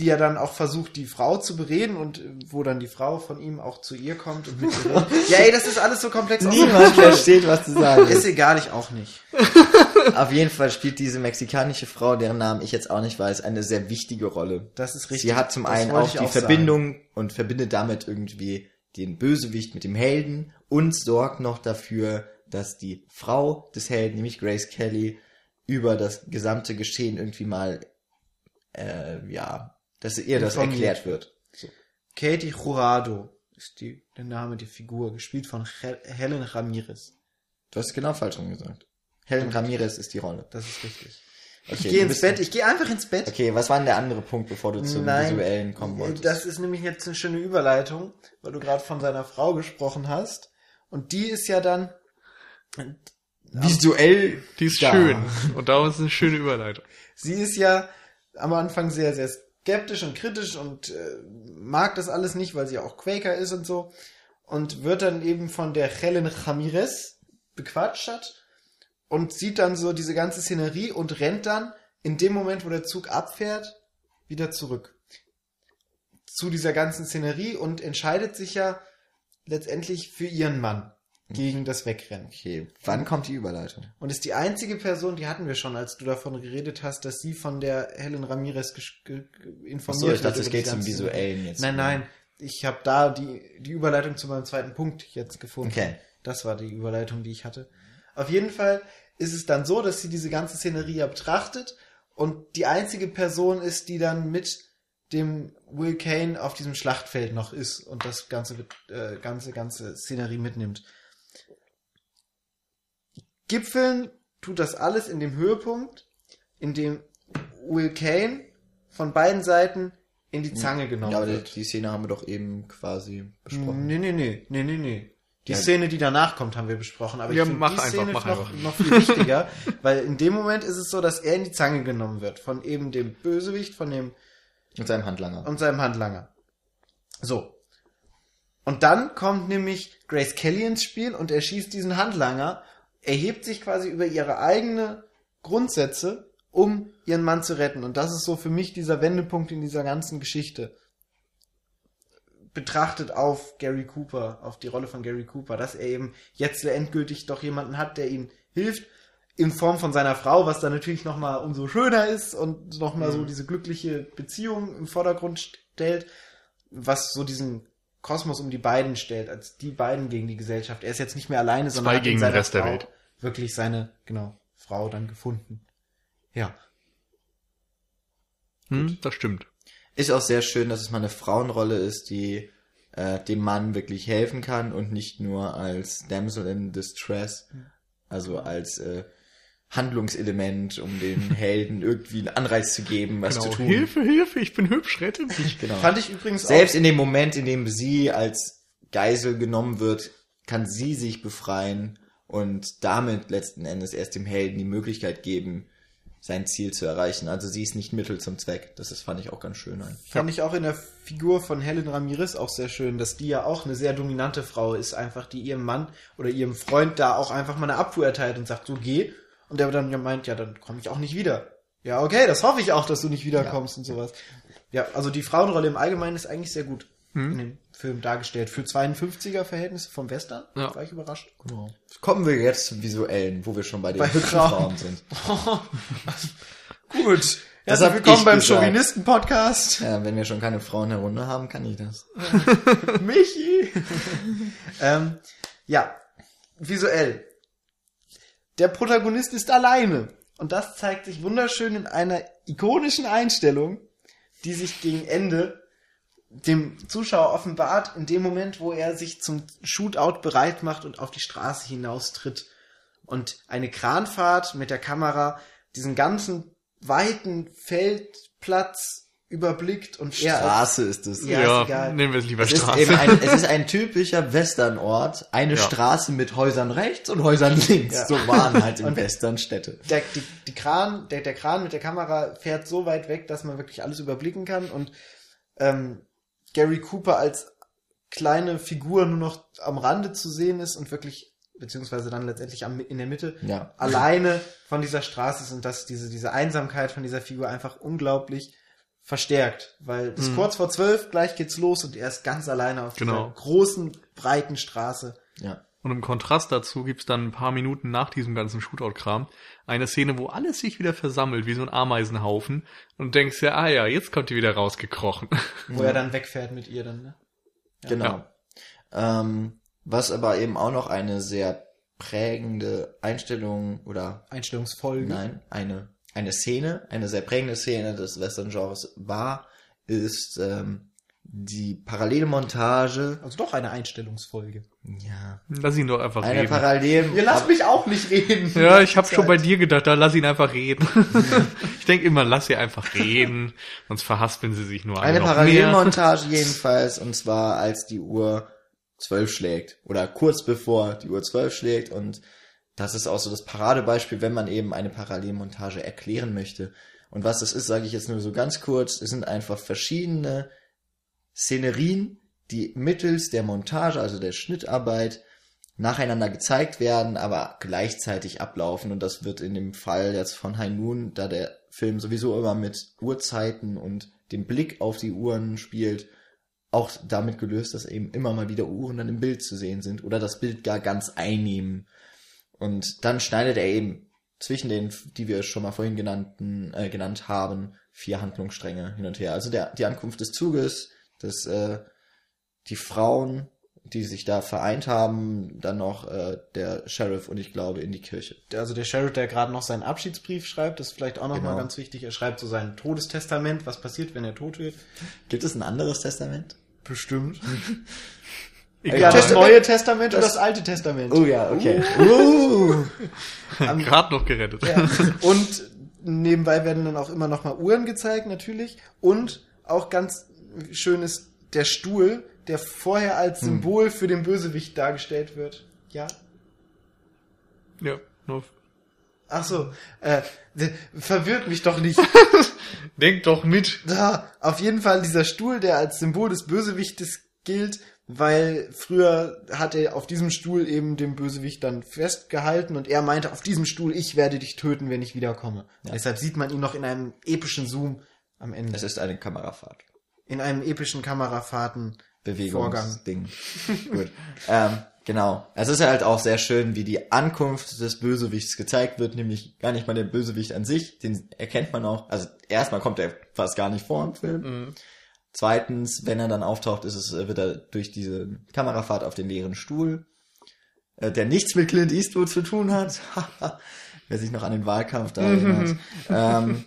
die ja dann auch versucht, die Frau zu bereden und äh, wo dann die Frau von ihm auch zu ihr kommt und mit ihr redet. Ja, ey, das ist alles so komplex. Niemand versteht, was du sagst. Ist egal, ich auch nicht. Auf jeden Fall spielt diese mexikanische Frau, deren Namen ich jetzt auch nicht weiß, eine sehr wichtige Rolle. Das ist richtig. Sie hat zum Das einen auch die auch sagen. Verbindung und verbindet damit irgendwie den Bösewicht mit dem Helden und sorgt noch dafür, dass die Frau des Helden, nämlich Grace Kelly, über das gesamte Geschehen irgendwie mal, äh, ja, dass ihr das Informiert erklärt wird. Katie Jurado ist die, der Name der Figur, gespielt von Hel Helen Ramirez. Du hast genau falsch rum gesagt. Helen Ramirez ist die Rolle. Das ist richtig. Okay, ich gehe ins Bett, ich gehe einfach ins Bett. Okay, was war denn der andere Punkt, bevor du zum Nein, Visuellen kommen wolltest? Das ist nämlich jetzt eine schöne Überleitung, weil du gerade von seiner Frau gesprochen hast. Und die ist ja dann. Visuell Die ist da. schön. Und da ist eine schöne Überleitung. Sie ist ja am Anfang sehr, sehr skeptisch und kritisch und äh, mag das alles nicht, weil sie ja auch Quaker ist und so. Und wird dann eben von der Helen Ramirez bequatscht hat und sieht dann so diese ganze Szenerie und rennt dann in dem Moment, wo der Zug abfährt, wieder zurück. Zu dieser ganzen Szenerie und entscheidet sich ja letztendlich für ihren Mann gegen das Wegrennen. Okay, wann kommt die Überleitung? Und ist die einzige Person, die hatten wir schon, als du davon geredet hast, dass sie von der Helen Ramirez informiert Achso, ich dachte, es geht zum Visuellen jetzt. Nein, nein. Ich habe da die, die Überleitung zu meinem zweiten Punkt jetzt gefunden. Okay. Das war die Überleitung, die ich hatte. Auf jeden Fall ist es dann so, dass sie diese ganze Szenerie ja betrachtet und die einzige Person ist, die dann mit dem Will Kane auf diesem Schlachtfeld noch ist und das ganze, äh, ganze, ganze Szenerie mitnimmt. Gipfeln tut das alles in dem Höhepunkt, in dem Will Kane von beiden Seiten in die Zange genommen Ja, aber die, wird. die Szene haben wir doch eben quasi besprochen. Nee, nee, nee, nee, nee, nee. Die Ja. Szene, die danach kommt, haben wir besprochen. Aber Ja, ich finde mach die einfach, Szene noch, einfach. noch viel wichtiger, weil in dem Moment ist es so, dass er in die Zange genommen wird. Von eben dem Bösewicht, von dem Mit seinem Handlanger. und seinem Handlanger. So. Und dann kommt nämlich Grace Kelly ins Spiel und erschießt diesen Handlanger, erhebt sich quasi über ihre eigene Grundsätze, um ihren Mann zu retten. Und das ist so für mich dieser Wendepunkt in dieser ganzen Geschichte. Betrachtet auf Gary Cooper, auf die Rolle von Gary Cooper, dass er eben jetzt endgültig doch jemanden hat, der ihm hilft, in Form von seiner Frau, was dann natürlich nochmal umso schöner ist und nochmal so diese glückliche Beziehung im Vordergrund stellt, was so diesen Kosmos um die beiden stellt, als die beiden gegen die Gesellschaft. Er ist jetzt nicht mehr alleine, sondern Zwei hat in gegen den Rest der Frau Welt. wirklich seine, genau, Frau dann gefunden. Ja. Hm, das stimmt. Ist auch sehr schön, dass es mal eine Frauenrolle ist, die äh, dem Mann wirklich helfen kann und nicht nur als Damsel in Distress, also als äh, Handlungselement, um den Helden irgendwie einen Anreiz zu geben, was Genau. zu tun. Hilfe, Hilfe, ich bin hübsch, rette mich. Genau. Fand ich übrigens Selbst in dem Moment, in dem sie als Geisel genommen wird, kann sie sich befreien und damit letzten Endes erst dem Helden die Möglichkeit geben, sein Ziel zu erreichen. Also sie ist nicht Mittel zum Zweck. Das ist, fand ich auch ganz schön. Ein. Fand ich auch in der Figur von Helen Ramirez auch sehr schön, dass die ja auch eine sehr dominante Frau ist, einfach die ihrem Mann oder ihrem Freund da auch einfach mal eine Abfuhr erteilt und sagt, so geh. Und der dann ja meint, ja, dann komme ich auch nicht wieder. Ja, okay, das hoffe ich auch, dass du nicht wiederkommst und sowas. Ja, also die Frauenrolle im Allgemeinen ist eigentlich sehr gut in dem Film dargestellt. Für 52er Verhältnisse vom Western Ja. war ich überrascht. Genau. Kommen wir jetzt zum Visuellen, wo wir schon bei den Bei hübschen Frauen. Frauen sind. Gut. Das Herzlich hab willkommen beim. Chauvinisten-Podcast. Ja, wenn wir schon keine Frauen herunter haben, kann ich das. Michi! ähm, ja, visuell. Der Protagonist ist alleine. Und das zeigt sich wunderschön in einer ikonischen Einstellung, die sich gegen Ende dem Zuschauer offenbart, in dem Moment, wo er sich zum Shootout bereit macht und auf die Straße hinaustritt. Und eine Kranfahrt mit der Kamera diesen ganzen weiten Feldplatz überblickt und Straße ist es. Ja, Ja, ist egal. nehmen wir es lieber Es ist, Straße. eben ein, es ist ein typischer Westernort, eine Ja. Straße mit Häusern rechts und Häusern links. Ja. So waren halt in Und- Western Städte. der, die, die Kran, der, der Kran mit der Kamera fährt so weit weg, dass man wirklich alles überblicken kann und ähm, Gary Cooper als kleine Figur nur noch am Rande zu sehen ist und wirklich, beziehungsweise dann letztendlich am, in der Mitte, Ja. alleine von dieser Straße ist und dass diese, diese Einsamkeit von dieser Figur einfach unglaublich verstärkt, weil es Mhm. kurz vor zwölf, gleich geht's los und er ist ganz alleine auf Genau. dieser großen, breiten Straße. Ja. Und im Kontrast dazu gibt's dann ein paar Minuten nach diesem ganzen Shootout-Kram eine Szene, wo alles sich wieder versammelt, wie so ein Ameisenhaufen. Und denkst ja, ah ja, jetzt kommt die wieder rausgekrochen. Wo er dann wegfährt mit ihr dann, ne? Genau. Ähm, was aber eben auch noch eine sehr prägende Einstellung oder Einstellungsfolge. nein, eine, eine Szene, eine sehr prägende Szene des Western-Genres war, ist ähm, die parallele Montage. Also doch eine Einstellungsfolge. Ja. Lass ihn doch einfach Eine reden. parallel. Ihr lasst mich auch nicht reden. Ja, ich habe schon bei dir gedacht, da lass ihn einfach reden. ich denk immer, lass sie einfach reden, sonst verhaspeln sie sich nur Eine noch mehr. Parallelmontage jedenfalls, und zwar als die Uhr zwölf schlägt. Oder kurz bevor die Uhr zwölf schlägt. Und das ist auch so das Paradebeispiel, wenn man eben eine Parallelmontage erklären möchte. Und was das ist, sage ich jetzt nur so ganz kurz. Es sind einfach verschiedene Szenerien, die mittels der Montage, also der Schnittarbeit, nacheinander gezeigt werden, aber gleichzeitig ablaufen. Und das wird in dem Fall jetzt von High Noon, da der Film sowieso immer mit Uhrzeiten und dem Blick auf die Uhren spielt, auch damit gelöst, dass eben immer mal wieder Uhren dann im Bild zu sehen sind oder das Bild gar ganz einnehmen. Und dann schneidet er eben zwischen den, die wir schon mal vorhin genannten, äh, genannt haben, vier Handlungsstränge hin und her. Also der, die Ankunft des Zuges, das, äh, die Frauen, die sich da vereint haben, dann noch äh, der Sheriff und ich glaube in die Kirche. Also der Sheriff, der gerade noch seinen Abschiedsbrief schreibt, ist vielleicht auch noch Genau. mal ganz wichtig. Er schreibt so sein Todestestament, was passiert, wenn er tot wird. Gibt es ein anderes Testament? Bestimmt. Egal. Ja, das Neue Testament oder das- das Alte Testament. Oh ja, okay. Uh. Gerade noch gerettet. Ja. Und nebenbei werden dann auch immer noch mal Uhren gezeigt, natürlich. Und auch ganz schön ist der Stuhl, der vorher als Symbol für den Bösewicht dargestellt wird. Ja. Ja, nur Ach so, äh, verwirrt mich doch nicht. Denk doch mit. Da, auf jeden Fall dieser Stuhl, der als Symbol des Bösewichtes gilt, weil früher hat er auf diesem Stuhl eben den Bösewicht dann festgehalten und er meinte auf diesem Stuhl, ich werde dich töten, wenn ich wiederkomme. Deshalb sieht man ihn noch in einem epischen Zoom am Ende. Es ist eine Kamerafahrt. in einem epischen Kamerafahrten. Bewegungsding. Gut. Ähm, genau. Es ist halt auch sehr schön, wie die Ankunft des Bösewichts gezeigt wird, nämlich gar nicht mal der Bösewicht an sich, den erkennt man auch. Also erstmal kommt er fast gar nicht vor im Film. Mhm. Zweitens, wenn er dann auftaucht, ist es, äh, wird er durch diese Kamerafahrt auf den leeren Stuhl, äh, der nichts mit Clint Eastwood zu tun hat. Wer sich noch an den Wahlkampf da erinnert. ähm,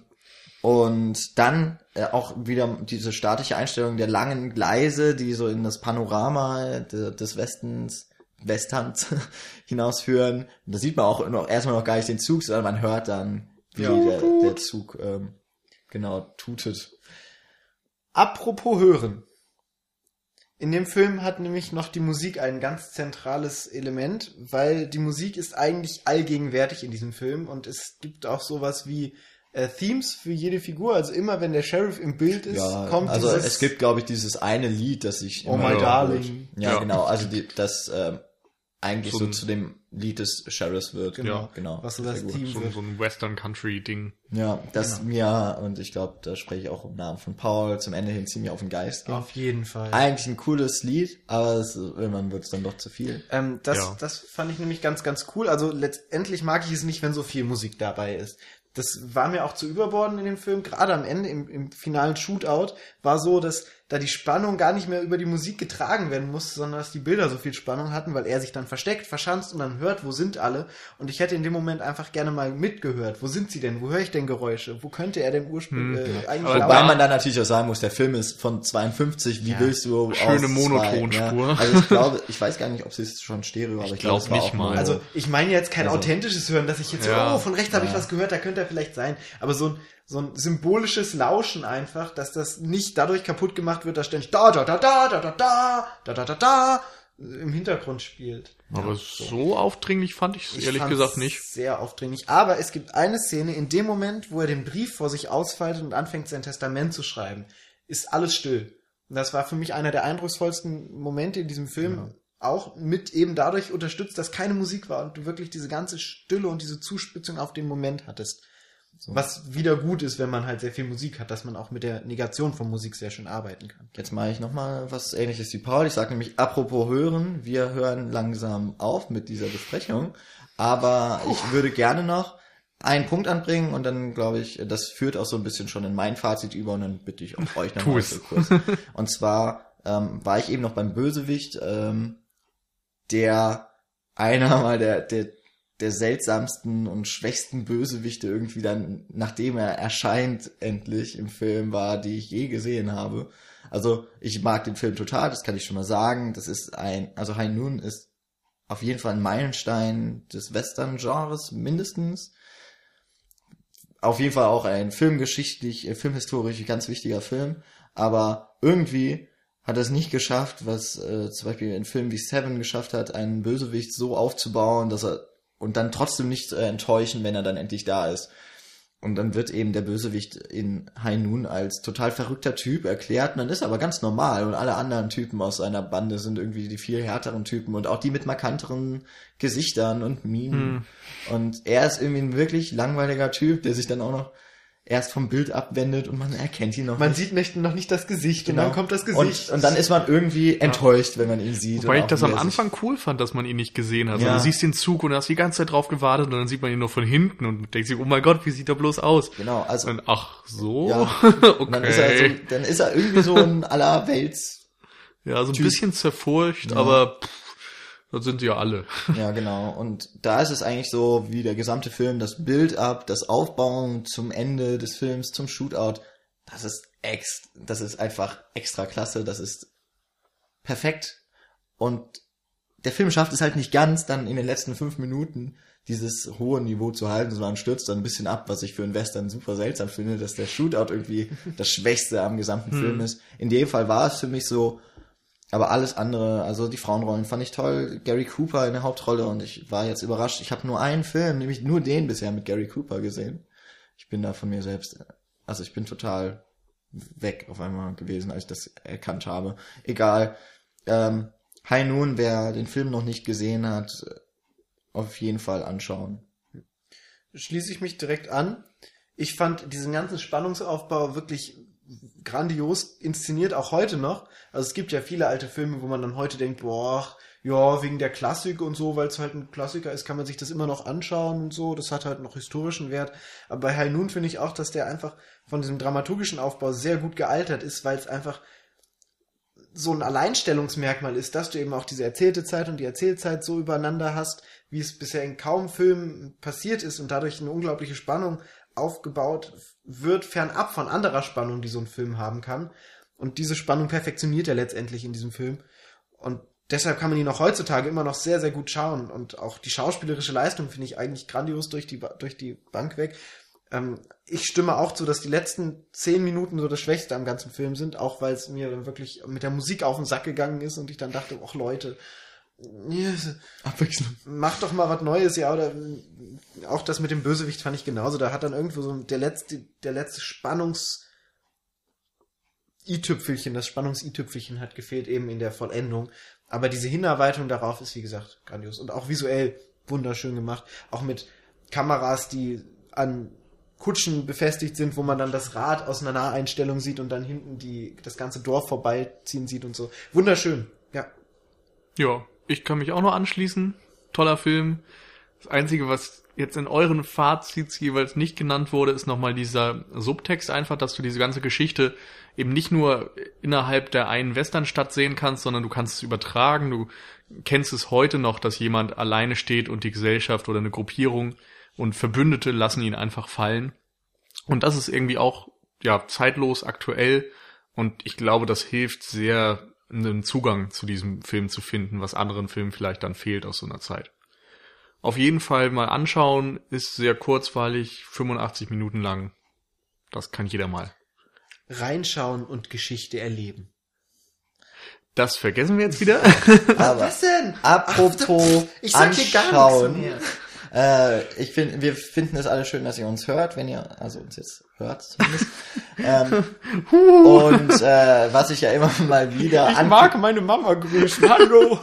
und dann äh, auch wieder diese statische Einstellung der langen Gleise, die so in das Panorama de, des Westens, Westerns hinausführen. Und da sieht man auch noch, erstmal noch gar nicht den Zug, sondern man hört dann, wie Ja. der, der Zug ähm, genau tutet. Apropos hören. In dem Film hat nämlich noch die Musik ein ganz zentrales Element, weil die Musik ist eigentlich allgegenwärtig in diesem Film und es gibt auch sowas wie äh, Themes für jede Figur. Also immer wenn der Sheriff im Bild ist, Ja, kommt also dieses es gibt, glaube ich, dieses eine Lied, das ich Oh immer my darling. Ja, Ja. genau. Also die, das ähm, eigentlich So so, ein- zu dem Lied des Sheriffs wird. Genau. genau. Was so das. Theme So, so ein Western Country Ding. Ja, das Genau. mir, und ich glaube, da spreche ich auch im Namen von Paul, zum Ende hin ziemlich auf den Geist ging. Auf jeden Fall. Eigentlich ein cooles Lied, aber es, irgendwann wird es dann doch zu viel. Ähm, das, Ja. das fand ich nämlich ganz, ganz cool. Also letztendlich mag ich es nicht, wenn so viel Musik dabei ist. Das war mir auch zu überborden in dem Film. Gerade am Ende, im, im finalen Shootout, war so, dass da die Spannung gar nicht mehr über die Musik getragen werden musste, sondern dass die Bilder so viel Spannung hatten, weil er sich dann versteckt, verschanzt und dann hört, wo sind alle. Und ich hätte in dem Moment einfach gerne mal mitgehört. Wo sind sie denn? Wo höre ich denn Geräusche? Wo könnte er denn ursprünglich Hm. äh, eigentlich Wobei man dann natürlich auch sagen muss, der Film ist von 52, wie Ja. willst du Schöne Monotonspur. Ja? Also ich glaube, ich weiß gar nicht, ob sie es schon Stereo, aber ich, Ich glaube, glaub nicht mal. Also ich meine jetzt kein Also- authentisches Hören, dass ich jetzt Ja. oh, von rechts habe ich Ja. was gehört, da könnte er vielleicht sein. Aber so ein, so ein symbolisches Lauschen einfach, dass das nicht dadurch kaputt gemacht wird, dass ständig da, da, da, da, da, da, da, da, da, da, da im Hintergrund spielt. Aber so aufdringlich fand ich es Ich ehrlich gesagt nicht. Sehr aufdringlich. Aber es gibt eine Szene, in dem Moment, wo er den Brief vor sich ausfaltet und anfängt, sein Testament zu schreiben, ist alles still. Und das war für mich einer der eindrucksvollsten Momente in diesem Film. Auch mit eben dadurch unterstützt, dass keine Musik war und du wirklich diese ganze Stille und diese Zuspitzung auf den Moment hattest. Was wieder gut ist, wenn man halt sehr viel Musik hat, dass man auch mit der Negation von Musik sehr schön arbeiten kann. Jetzt mache ich nochmal was ähnliches wie Paul. Ich sage nämlich, apropos hören, wir hören langsam auf mit dieser Besprechung. Aber ich würde gerne noch einen Punkt anbringen und dann glaube ich, das führt auch so ein bisschen schon in mein Fazit über und dann bitte ich auch euch nochmal so kurz. Und zwar ähm, war ich eben noch beim Bösewicht, ähm, der einer mal der, der, der seltsamsten und schwächsten Bösewichte irgendwie dann, nachdem er erscheint, endlich im Film war, die ich je gesehen habe. Also ich mag den Film total, das kann ich schon mal sagen. Das ist ein, also High Noon ist auf jeden Fall ein Meilenstein des Western-Genres mindestens. Auf jeden Fall auch ein filmgeschichtlich, äh, filmhistorisch ganz wichtiger Film. Aber irgendwie hat es nicht geschafft, was äh, zum Beispiel ein Film wie Seven geschafft hat, einen Bösewicht so aufzubauen, dass er und dann trotzdem nicht äh, enttäuschen, wenn er dann endlich da ist. Und dann wird eben der Bösewicht in High Noon als total verrückter Typ erklärt und dann ist er aber ganz normal und alle anderen Typen aus seiner Bande sind irgendwie die viel härteren Typen und auch die mit markanteren Gesichtern und Minen. Und er ist irgendwie ein wirklich langweiliger Typ, der sich dann auch noch erst vom Bild abwendet und man erkennt ihn noch Man nicht. sieht nicht, noch nicht das Gesicht und Genau. dann kommt das Gesicht. Und, und dann ist man irgendwie enttäuscht, wenn man ihn sieht. Wobei und ich das am sich- Anfang cool fand, dass man ihn nicht gesehen hat. Also Ja. Du siehst den Zug und hast die ganze Zeit drauf gewartet und dann sieht man ihn nur von hinten und denkt sich, oh mein Gott, wie sieht er bloß aus? Genau, also Und ach so, Ja. okay. und dann ist er so, dann ist er irgendwie so ein aller Welts. ja, so ein Typ. bisschen zerfurcht, Ja. aber pff, das sind sie ja alle. Ja, genau. Und da ist es eigentlich so, wie der gesamte Film, das Build-up, das Aufbauen zum Ende des Films, zum Shootout, das ist ex, das ist einfach extra klasse, das ist perfekt. Und der Film schafft es halt nicht ganz, dann in den letzten fünf Minuten dieses hohe Niveau zu halten, sondern stürzt dann ein bisschen ab, was ich für einen Western super seltsam finde, dass der Shootout irgendwie das Schwächste am gesamten Film ist. In dem Fall war es für mich so, aber alles andere, also die Frauenrollen fand ich toll. Gary Cooper in der Hauptrolle und ich war jetzt überrascht. Ich habe nur einen Film, nämlich nur den bisher mit Gary Cooper gesehen. Ich bin da von mir selbst, also ich bin total weg auf einmal gewesen, als ich das erkannt habe. Egal. Ähm, High Noon, wer den Film noch nicht gesehen hat, auf jeden Fall anschauen. schließe ich mich direkt an. Ich fand diesen ganzen Spannungsaufbau wirklich grandios inszeniert, auch heute noch. Also es gibt ja viele alte Filme, wo man dann heute denkt, boah, ja, wegen der Klassik und so, weil es halt ein Klassiker ist, kann man sich das immer noch anschauen und so. Das hat halt noch historischen Wert. Aber bei High Noon finde ich auch, dass der einfach von diesem dramaturgischen Aufbau sehr gut gealtert ist, weil es einfach so ein Alleinstellungsmerkmal ist, dass du eben auch diese erzählte Zeit und die Erzählzeit so übereinander hast, wie es bisher in kaum Filmen passiert ist und dadurch eine unglaubliche Spannung aufgebaut wird, fernab von anderer Spannung, die so ein Film haben kann. Und diese Spannung perfektioniert er letztendlich in diesem Film. Und deshalb kann man ihn auch heutzutage immer noch sehr, sehr gut schauen. Und auch die schauspielerische Leistung finde ich eigentlich grandios durch die, durch die Bank weg. Ähm, ich stimme auch zu, dass die letzten zehn Minuten so das Schwächste am ganzen Film sind, auch weil es mir dann wirklich mit der Musik auf den Sack gegangen ist und ich dann dachte, ach Leute, Abwechslung. mach doch mal was Neues, ja, oder auch das mit dem Bösewicht fand ich genauso. Da hat dann irgendwo so der letzte, der letzte Spannungs- i-Tüpfelchen, das Spannungs-i-Tüpfelchen hat gefehlt eben in der Vollendung. Aber diese Hinarbeitung darauf ist, wie gesagt, grandios. Und auch visuell wunderschön gemacht. Auch mit Kameras, die an Kutschen befestigt sind, wo man dann das Rad aus einer Naheinstellung sieht und dann hinten die, das ganze Dorf vorbeiziehen sieht und so. Wunderschön, ja. Ja, ich kann mich auch nur anschließen. Toller Film. Das Einzige, was jetzt in euren Fazits jeweils nicht genannt wurde, ist nochmal dieser Subtext einfach, dass du diese ganze Geschichte eben nicht nur innerhalb der einen Westernstadt sehen kannst, sondern du kannst es übertragen. Du kennst es heute noch, dass jemand alleine steht und die Gesellschaft oder eine Gruppierung und Verbündete lassen ihn einfach fallen. Und das ist irgendwie auch, ja, zeitlos, aktuell. Und ich glaube, das hilft sehr, einen Zugang zu diesem Film zu finden, was anderen Filmen vielleicht dann fehlt aus so einer Zeit. Auf jeden Fall mal anschauen, ist sehr kurzweilig, 85 Minuten lang. Das kann jeder mal. Reinschauen und Geschichte erleben. Das vergessen wir jetzt wieder. Aber Was denn? apropos Ich sag hier gar anschauen. Äh, ich finde, wir finden es alle schön, dass ihr uns hört, wenn ihr, also uns jetzt hört zumindest. ähm, und äh, was ich ja immer mal wieder Ich mag meine Mama grüßen. Hallo.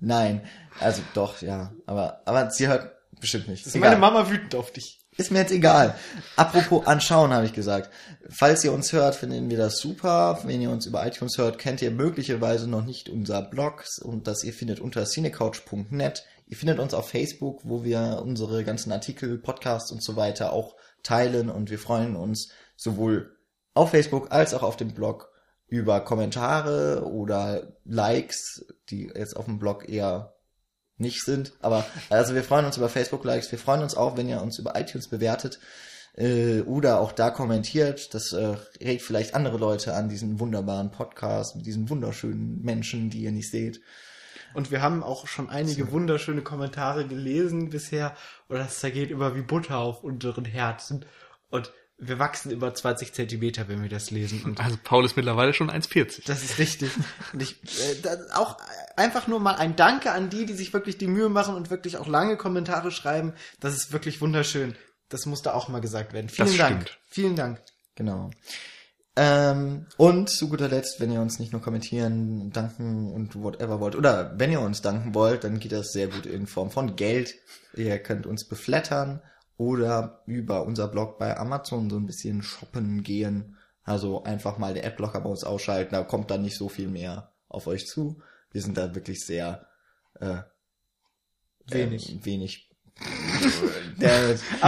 Nein, also doch, ja. Aber, aber sie hört bestimmt nicht. Ist meine Mama wütend auf dich. Ist mir jetzt egal. Apropos anschauen, habe ich gesagt. Falls ihr uns hört, finden wir das super. Wenn ihr uns über iTunes hört, kennt ihr möglicherweise noch nicht unser Blog und das ihr findet unter cinecouch.net. Ihr findet uns auf Facebook, wo wir unsere ganzen Artikel, Podcasts und so weiter auch teilen und wir freuen uns sowohl auf Facebook als auch auf dem Blog über Kommentare oder Likes, die jetzt auf dem Blog eher nicht sind. Aber also wir freuen uns über Facebook-Likes. Wir freuen uns auch, wenn ihr uns über iTunes bewertet äh, oder auch da kommentiert. Das äh, regt vielleicht andere Leute an diesen wunderbaren Podcast mit diesen wunderschönen Menschen, die ihr nicht seht. Und wir haben auch schon einige wunderschöne Kommentare gelesen bisher. Oder das zergeht immer wie Butter auf unseren Herzen. Und wir wachsen über 20 Zentimeter, wenn wir das lesen. Und Also Paul ist mittlerweile schon 1,40. das ist richtig. Und ich, äh, auch einfach nur mal ein Danke an die, die sich wirklich die Mühe machen und wirklich auch lange Kommentare schreiben. Das ist wirklich wunderschön. Das musste auch mal gesagt werden. Vielen Das Dank. stimmt. Vielen Dank. Genau. Ähm, und zu guter Letzt, wenn ihr uns nicht nur kommentieren, danken und whatever wollt, oder wenn ihr uns danken wollt, dann geht das sehr gut in Form von Geld. Ihr könnt uns beflattern oder über unser Blog bei Amazon so ein bisschen shoppen gehen. Also einfach mal der Adblocker bei uns ausschalten, da kommt dann nicht so viel mehr auf euch zu. Wir sind da wirklich sehr äh, Wenig. Ähm, wenig.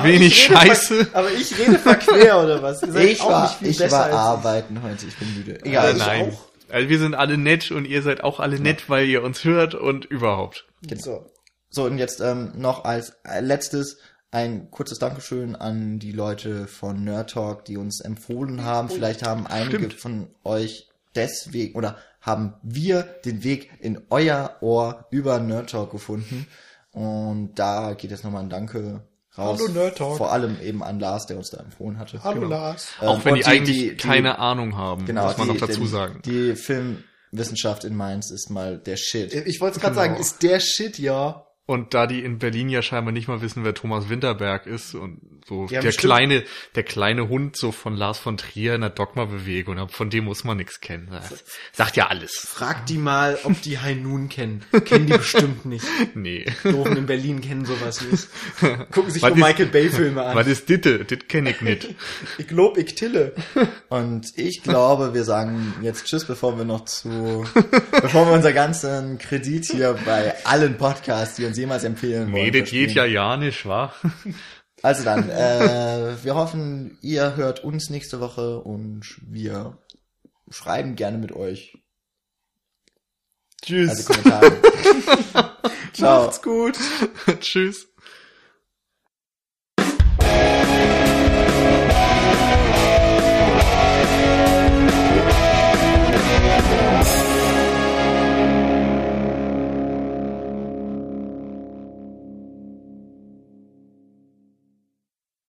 Wenig ich rede Scheiße. Ver aber ich rede verquer oder was? Ihr seid ich auch war, nicht viel ich besser war als ich. arbeiten heute, ich bin müde. Ja, Egal, ich nein. auch. Also wir sind alle nett und ihr seid auch alle nett, weil ihr uns hört und überhaupt. So. So, und jetzt ähm, noch als äh, letztes ein kurzes Dankeschön an die Leute von Nerd Talk, die uns empfohlen haben. Vielleicht haben einige Stimmt. von euch deswegen oder haben wir den Weg in euer Ohr über Nerd Talk gefunden. Und da geht jetzt nochmal ein Danke raus. Hallo, Nerd Talk. Vor allem eben an Lars, der uns da empfohlen hatte. Hallo Genau. Lars. Ähm, Auch wenn und die, eigentlich die- keine Ahnung haben, genau, muss man die, noch dazu den- sagen. Die Filmwissenschaft in Mainz ist mal der Shit. Ich wollte es gerade Genau. sagen, ist der Shit, ja. Und da die in Berlin ja scheinbar nicht mal wissen, wer Thomas Winterberg ist und so haben der bestimmt- kleine, der kleine Hund so von Lars von Trier in der Dogma-Bewegung, von dem muss man nichts kennen. Das sagt ja alles. Frag die mal, ob die High Noon kennen. Kennen die bestimmt nicht. Nee. Doofen in Berlin kennen sowas nicht. Gucken sich nur Michael Bay Filme an. Was ist Ditte? Das kenne ich nicht. Ich glaub, ich tille. Und ich glaube, wir sagen jetzt Tschüss, bevor wir noch zu, bevor wir unser ganzen Kredit hier bei allen Podcasts, die uns jemals empfehlen wollen. Nee, das geht ja ja nicht, wa? Also dann, äh, wir hoffen, ihr hört uns nächste Woche und wir schreiben gerne mit euch. Tschüss. Also Kommentare. Ciao. Macht's gut. Tschüss.